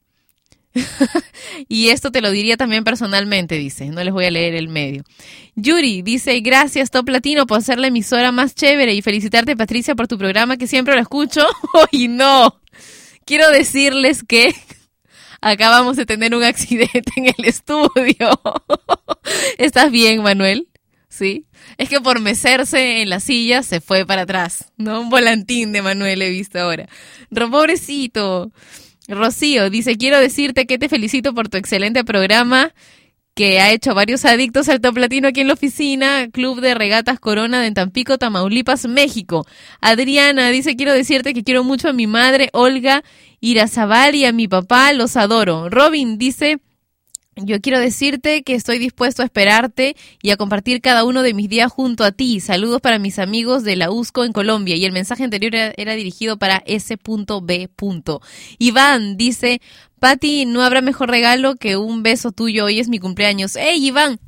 y esto te lo diría también personalmente, dice, no les voy a leer el medio. Yuri dice, gracias Top Latino por ser la emisora más chévere y felicitarte Patricia por tu programa que siempre lo escucho. y no, quiero decirles que acabamos de tener un accidente en el estudio. ¿Estás bien, Manuel? Sí. Es que por mecerse en la silla se fue para atrás, ¿no? Un volantín de Manuel he visto ahora. Pobrecito. Rocío dice, quiero decirte que te felicito por tu excelente programa que ha hecho varios adictos al top latino aquí en la oficina, Club de Regatas Corona de Tampico, Tamaulipas, México. Adriana dice, quiero decirte que quiero mucho a mi madre, Olga Irazabal, y a mi papá, los adoro. Robin dice, yo quiero decirte que estoy dispuesto a esperarte y a compartir cada uno de mis días junto a ti. Saludos para mis amigos de la USCO en Colombia. Y el mensaje anterior era, era dirigido para S.B. Iván dice, Pati, no habrá mejor regalo que un beso tuyo. Hoy es mi cumpleaños. ¡Ey, Iván!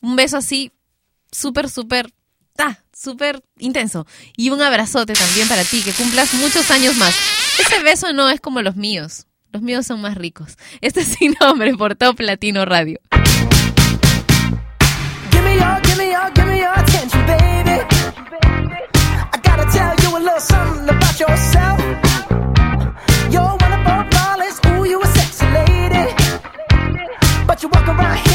Un beso así, súper, súper, ah, súper intenso. Y un abrazote también para ti, que cumplas muchos años más. Ese beso no es como los míos. Los míos son más ricos. Este es sin nombre por Top Latino Radio. Give you walk around here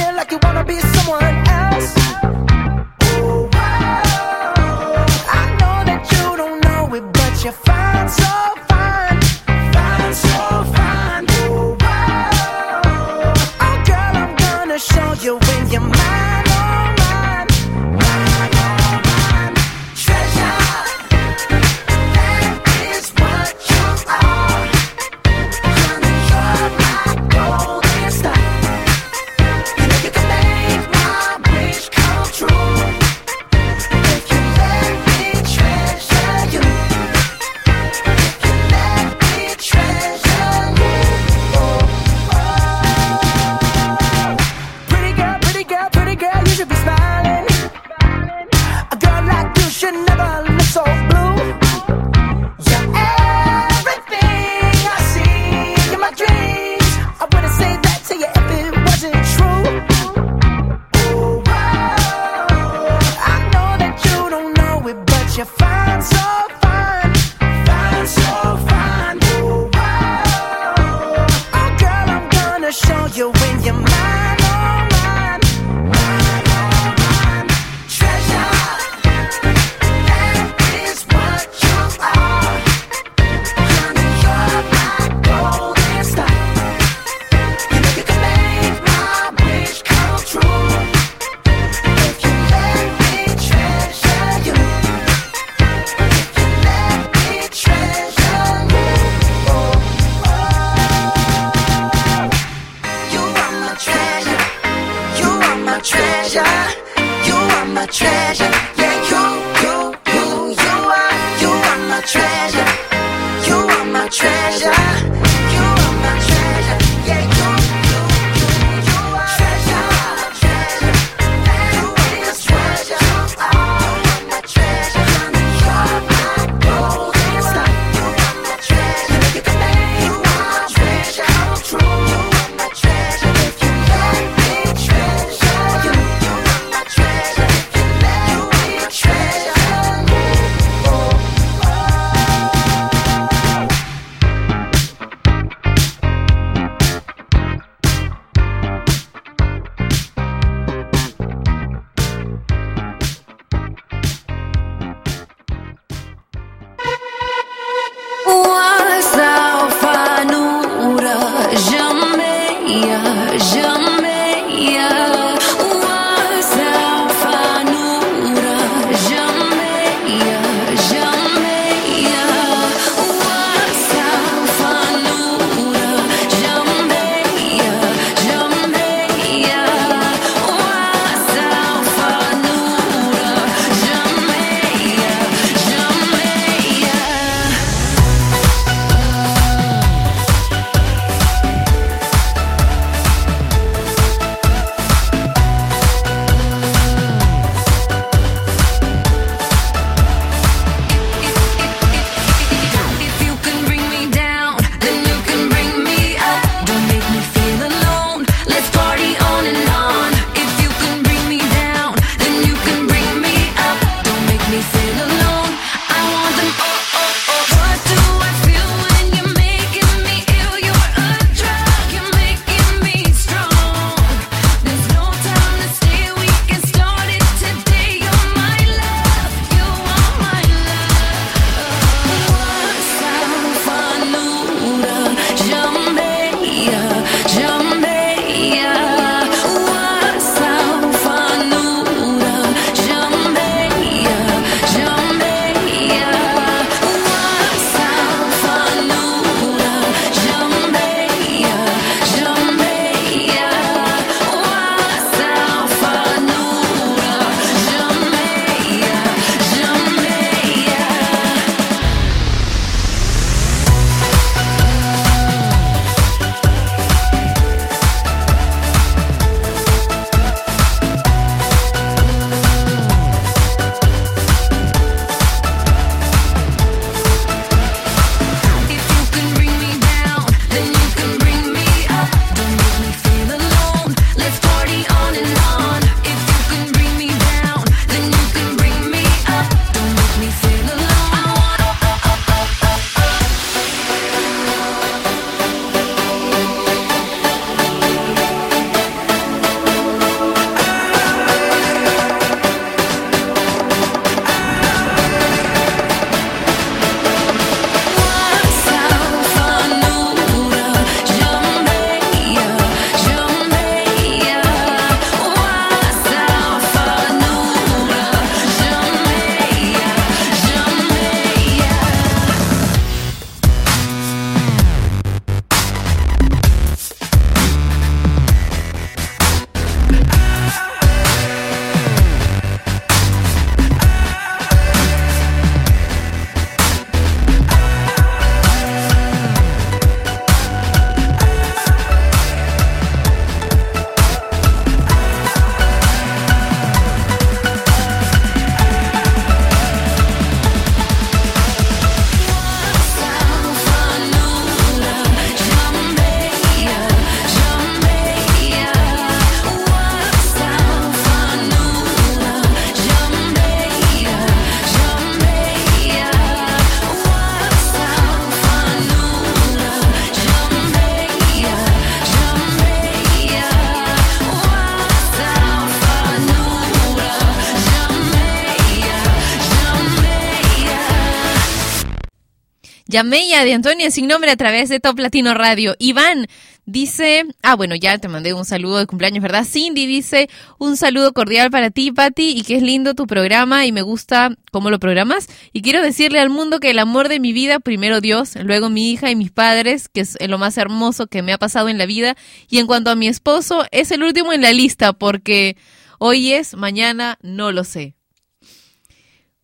Yameya de Antonio sin nombre a través de Top Latino Radio. Iván dice, ah, bueno, ya te mandé un saludo de cumpleaños, ¿verdad? Cindy dice, un saludo cordial para ti, Patti, y que es lindo tu programa y me gusta cómo lo programas. Y quiero decirle al mundo que el amor de mi vida, primero Dios, luego mi hija y mis padres, que es lo más hermoso que me ha pasado en la vida. Y en cuanto a mi esposo, es el último en la lista porque hoy es, mañana no lo sé.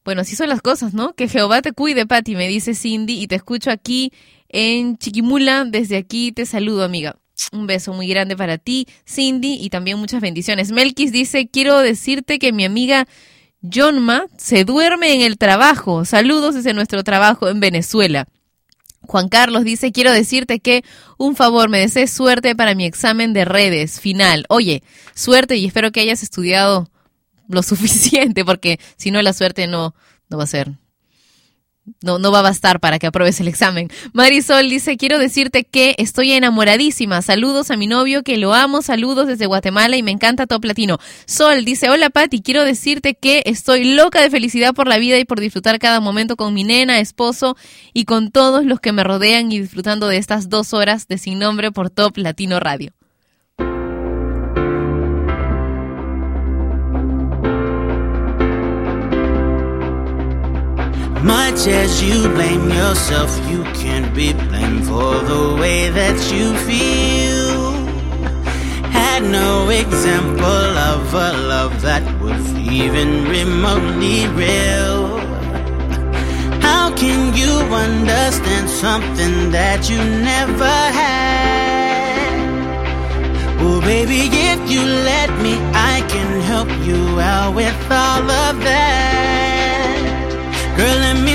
Bueno, así son las cosas, ¿no? Que Jehová te cuide, Patti, me dice Cindy, y te escucho aquí en Chiquimula. Desde aquí te saludo, amiga. Un beso muy grande para ti, Cindy, y también muchas bendiciones. Melkis dice, quiero decirte que mi amiga Jonma se duerme en el trabajo. Saludos desde nuestro trabajo en Venezuela. Juan Carlos dice, quiero decirte que un favor, me desees suerte para mi examen de redes final. Oye, suerte y espero que hayas estudiado lo suficiente, porque si no la suerte no, no va a ser. No, no va a bastar para que apruebes el examen. Marisol dice, quiero decirte que estoy enamoradísima. Saludos a mi novio, que lo amo. Saludos desde Guatemala y me encanta Top Latino. Sol dice, hola Patti, quiero decirte que estoy loca de felicidad por la vida y por disfrutar cada momento con mi nena, esposo y con todos los que me rodean y disfrutando de estas dos horas de sin nombre por Top Latino Radio. Much as you blame yourself, you can't be blamed for the way that you feel. Had no example of a love that was even remotely real. How can you understand something that you never had? Oh, baby, if you let me, I can help you out with all of that. Girl, let me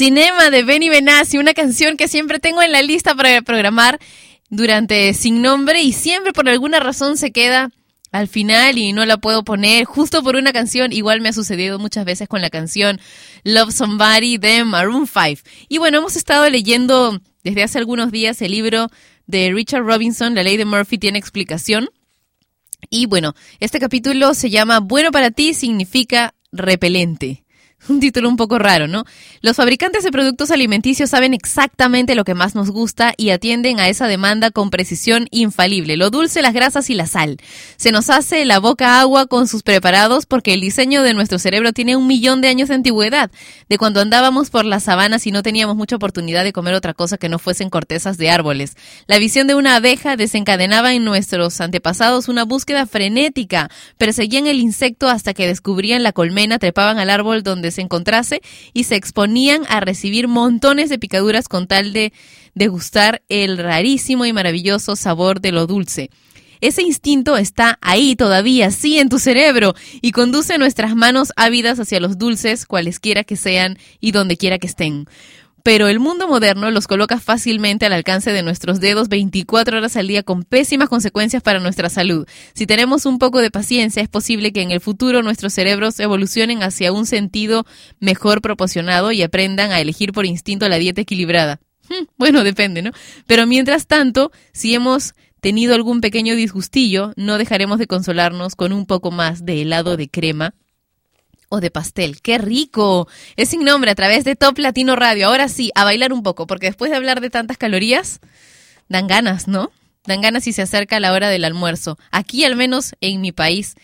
Cinema de Benny Benassi, una canción que siempre tengo en la lista para programar durante Sin Nombre y siempre por alguna razón se queda al final y no la puedo poner justo por una canción. Igual me ha sucedido muchas veces con la canción Love Somebody de Maroon 5. Y bueno, hemos estado leyendo desde hace algunos días el libro de Richard Robinson, La ley de Murphy tiene explicación. Y bueno, este capítulo se llama Bueno para ti significa repelente. Un título un poco raro, ¿no? Los fabricantes de productos alimenticios saben exactamente lo que más nos gusta y atienden a esa demanda con precisión infalible. Lo dulce, las grasas y la sal. Se nos hace la boca agua con sus preparados porque el diseño de nuestro cerebro tiene un millón de años de antigüedad. De cuando andábamos por las sabanas y no teníamos mucha oportunidad de comer otra cosa que no fuesen cortezas de árboles. La visión de una abeja desencadenaba en nuestros antepasados una búsqueda frenética. Perseguían el insecto hasta que descubrían la colmena, trepaban al árbol donde se encontrase y se exponían a recibir montones de picaduras con tal de degustar el rarísimo y maravilloso sabor de lo dulce. Ese instinto está ahí todavía, sí, en tu cerebro, y conduce nuestras manos ávidas hacia los dulces, cualesquiera que sean y donde quiera que estén pero el mundo moderno los coloca fácilmente al alcance de nuestros dedos 24 horas al día con pésimas consecuencias para nuestra salud. Si tenemos un poco de paciencia, es posible que en el futuro nuestros cerebros evolucionen hacia un sentido mejor proporcionado y aprendan a elegir por instinto la dieta equilibrada. Hmm, Bueno, depende, ¿no? Pero mientras tanto, si hemos tenido algún pequeño disgustillo, no dejaremos de consolarnos con un poco más de helado de crema o de pastel. ¡Qué rico! Es sin nombre a través de Top Latino Radio. Ahora sí, a bailar un poco, porque después de hablar de tantas calorías, dan ganas, ¿no? Dan ganas si se acerca la hora del almuerzo. Aquí, al menos en mi país,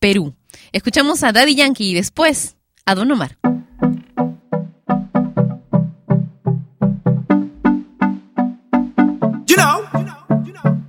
Perú. Escuchamos a Daddy Yankee y después a Don Omar. You know.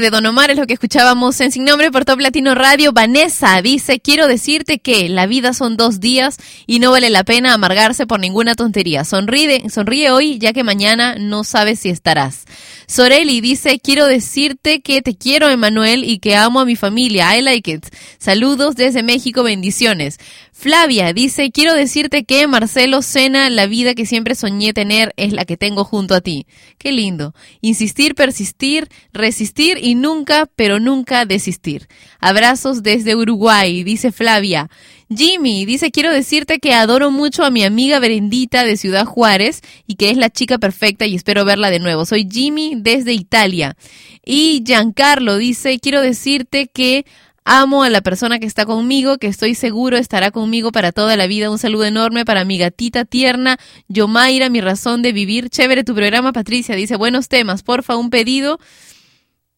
De Don Omar es lo que escuchábamos en Sin Nombre por Top Latino Radio. Vanessa dice, quiero decirte que la vida son dos días y no vale la pena amargarse por ninguna tontería. Sonríe, sonríe hoy ya que mañana no sabes si estarás. Soreli dice, quiero decirte que te quiero, Emanuel, y que amo a mi familia. I like it. Saludos desde México, bendiciones. Flavia dice, quiero decirte que Marcelo Sena, la vida que siempre soñé tener es la que tengo junto a ti. Qué lindo. Insistir, persistir, resistir y nunca, pero nunca desistir. Abrazos desde Uruguay, dice Flavia. Jimmy dice, quiero decirte que adoro mucho a mi amiga Berendita de Ciudad Juárez y que es la chica perfecta y espero verla de nuevo. Soy Jimmy desde Italia. Y Giancarlo dice, quiero decirte que amo a la persona que está conmigo, que estoy seguro estará conmigo para toda la vida. Un saludo enorme para mi gatita tierna, Yomaira, mi razón de vivir. Chévere tu programa, Patricia. Dice, buenos temas, porfa, un pedido.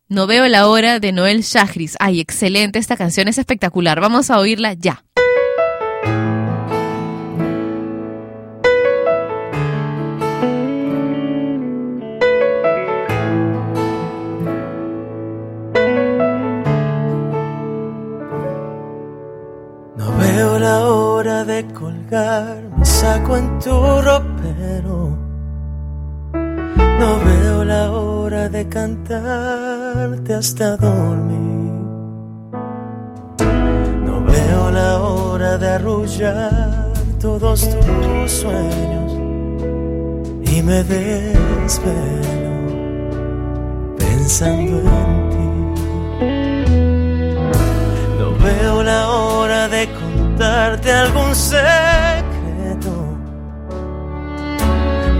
No veo la hora de Noel Shahris. Ay, excelente, esta canción es espectacular. Vamos a oírla ya. De colgar mi saco en tu ropero. No veo la hora de cantarte hasta dormir. No veo la hora de arrullar todos tus sueños. Y me desvelo pensando en ti. No veo la hora de contarte algún secreto.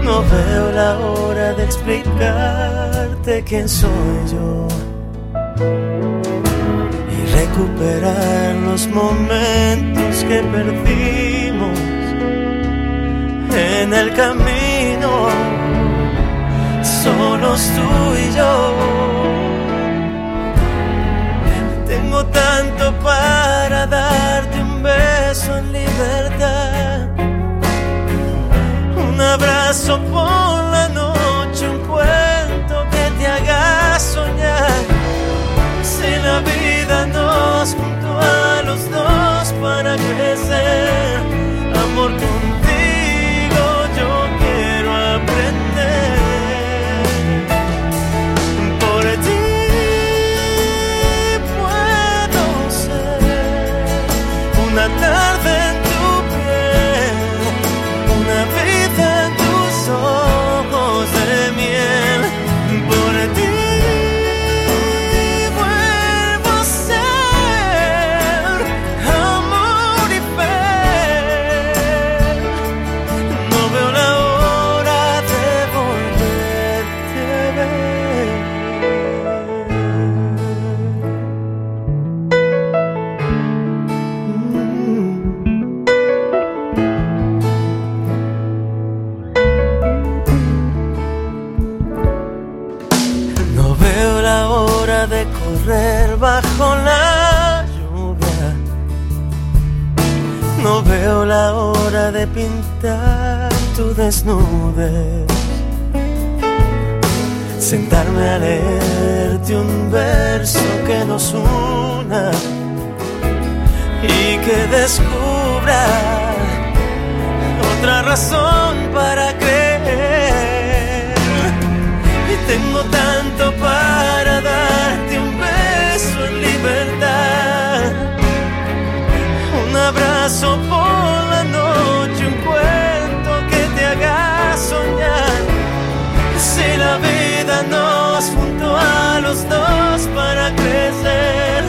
No veo la hora de explicarte quién soy yo. Y recuperar los momentos que perdimos en el camino. Solos tú y yo. Tengo tanto para darte un beso en libertad. Un abrazo por la noche, pintar tu desnudez. Sentarme a leerte un verso que nos una y que descubra otra razón para creer. Y tengo tanto para darte un beso en libertad, un abrazo por soñar. Si la vida nos juntó a los dos para crecer,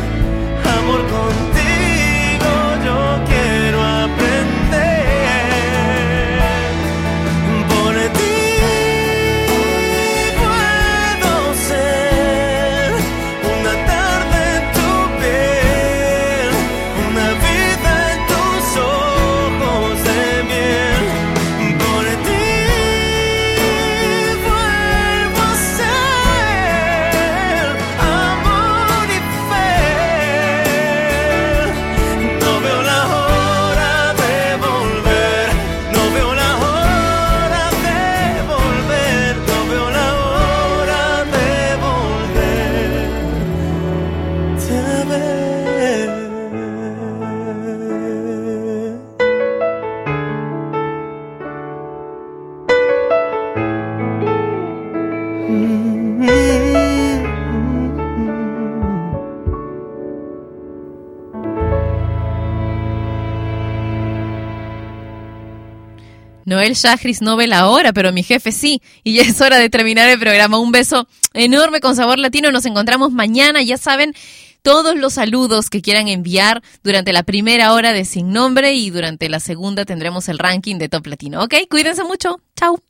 Noel Shahris no ve la hora, pero mi jefe sí. Y ya es hora de terminar el programa. Un beso enorme con sabor latino. Nos encontramos mañana, ya saben todos los saludos que quieran enviar durante la primera hora de Sin Nombre y durante la segunda tendremos el ranking de Top Latino. ¿Ok? Cuídense mucho. Chao.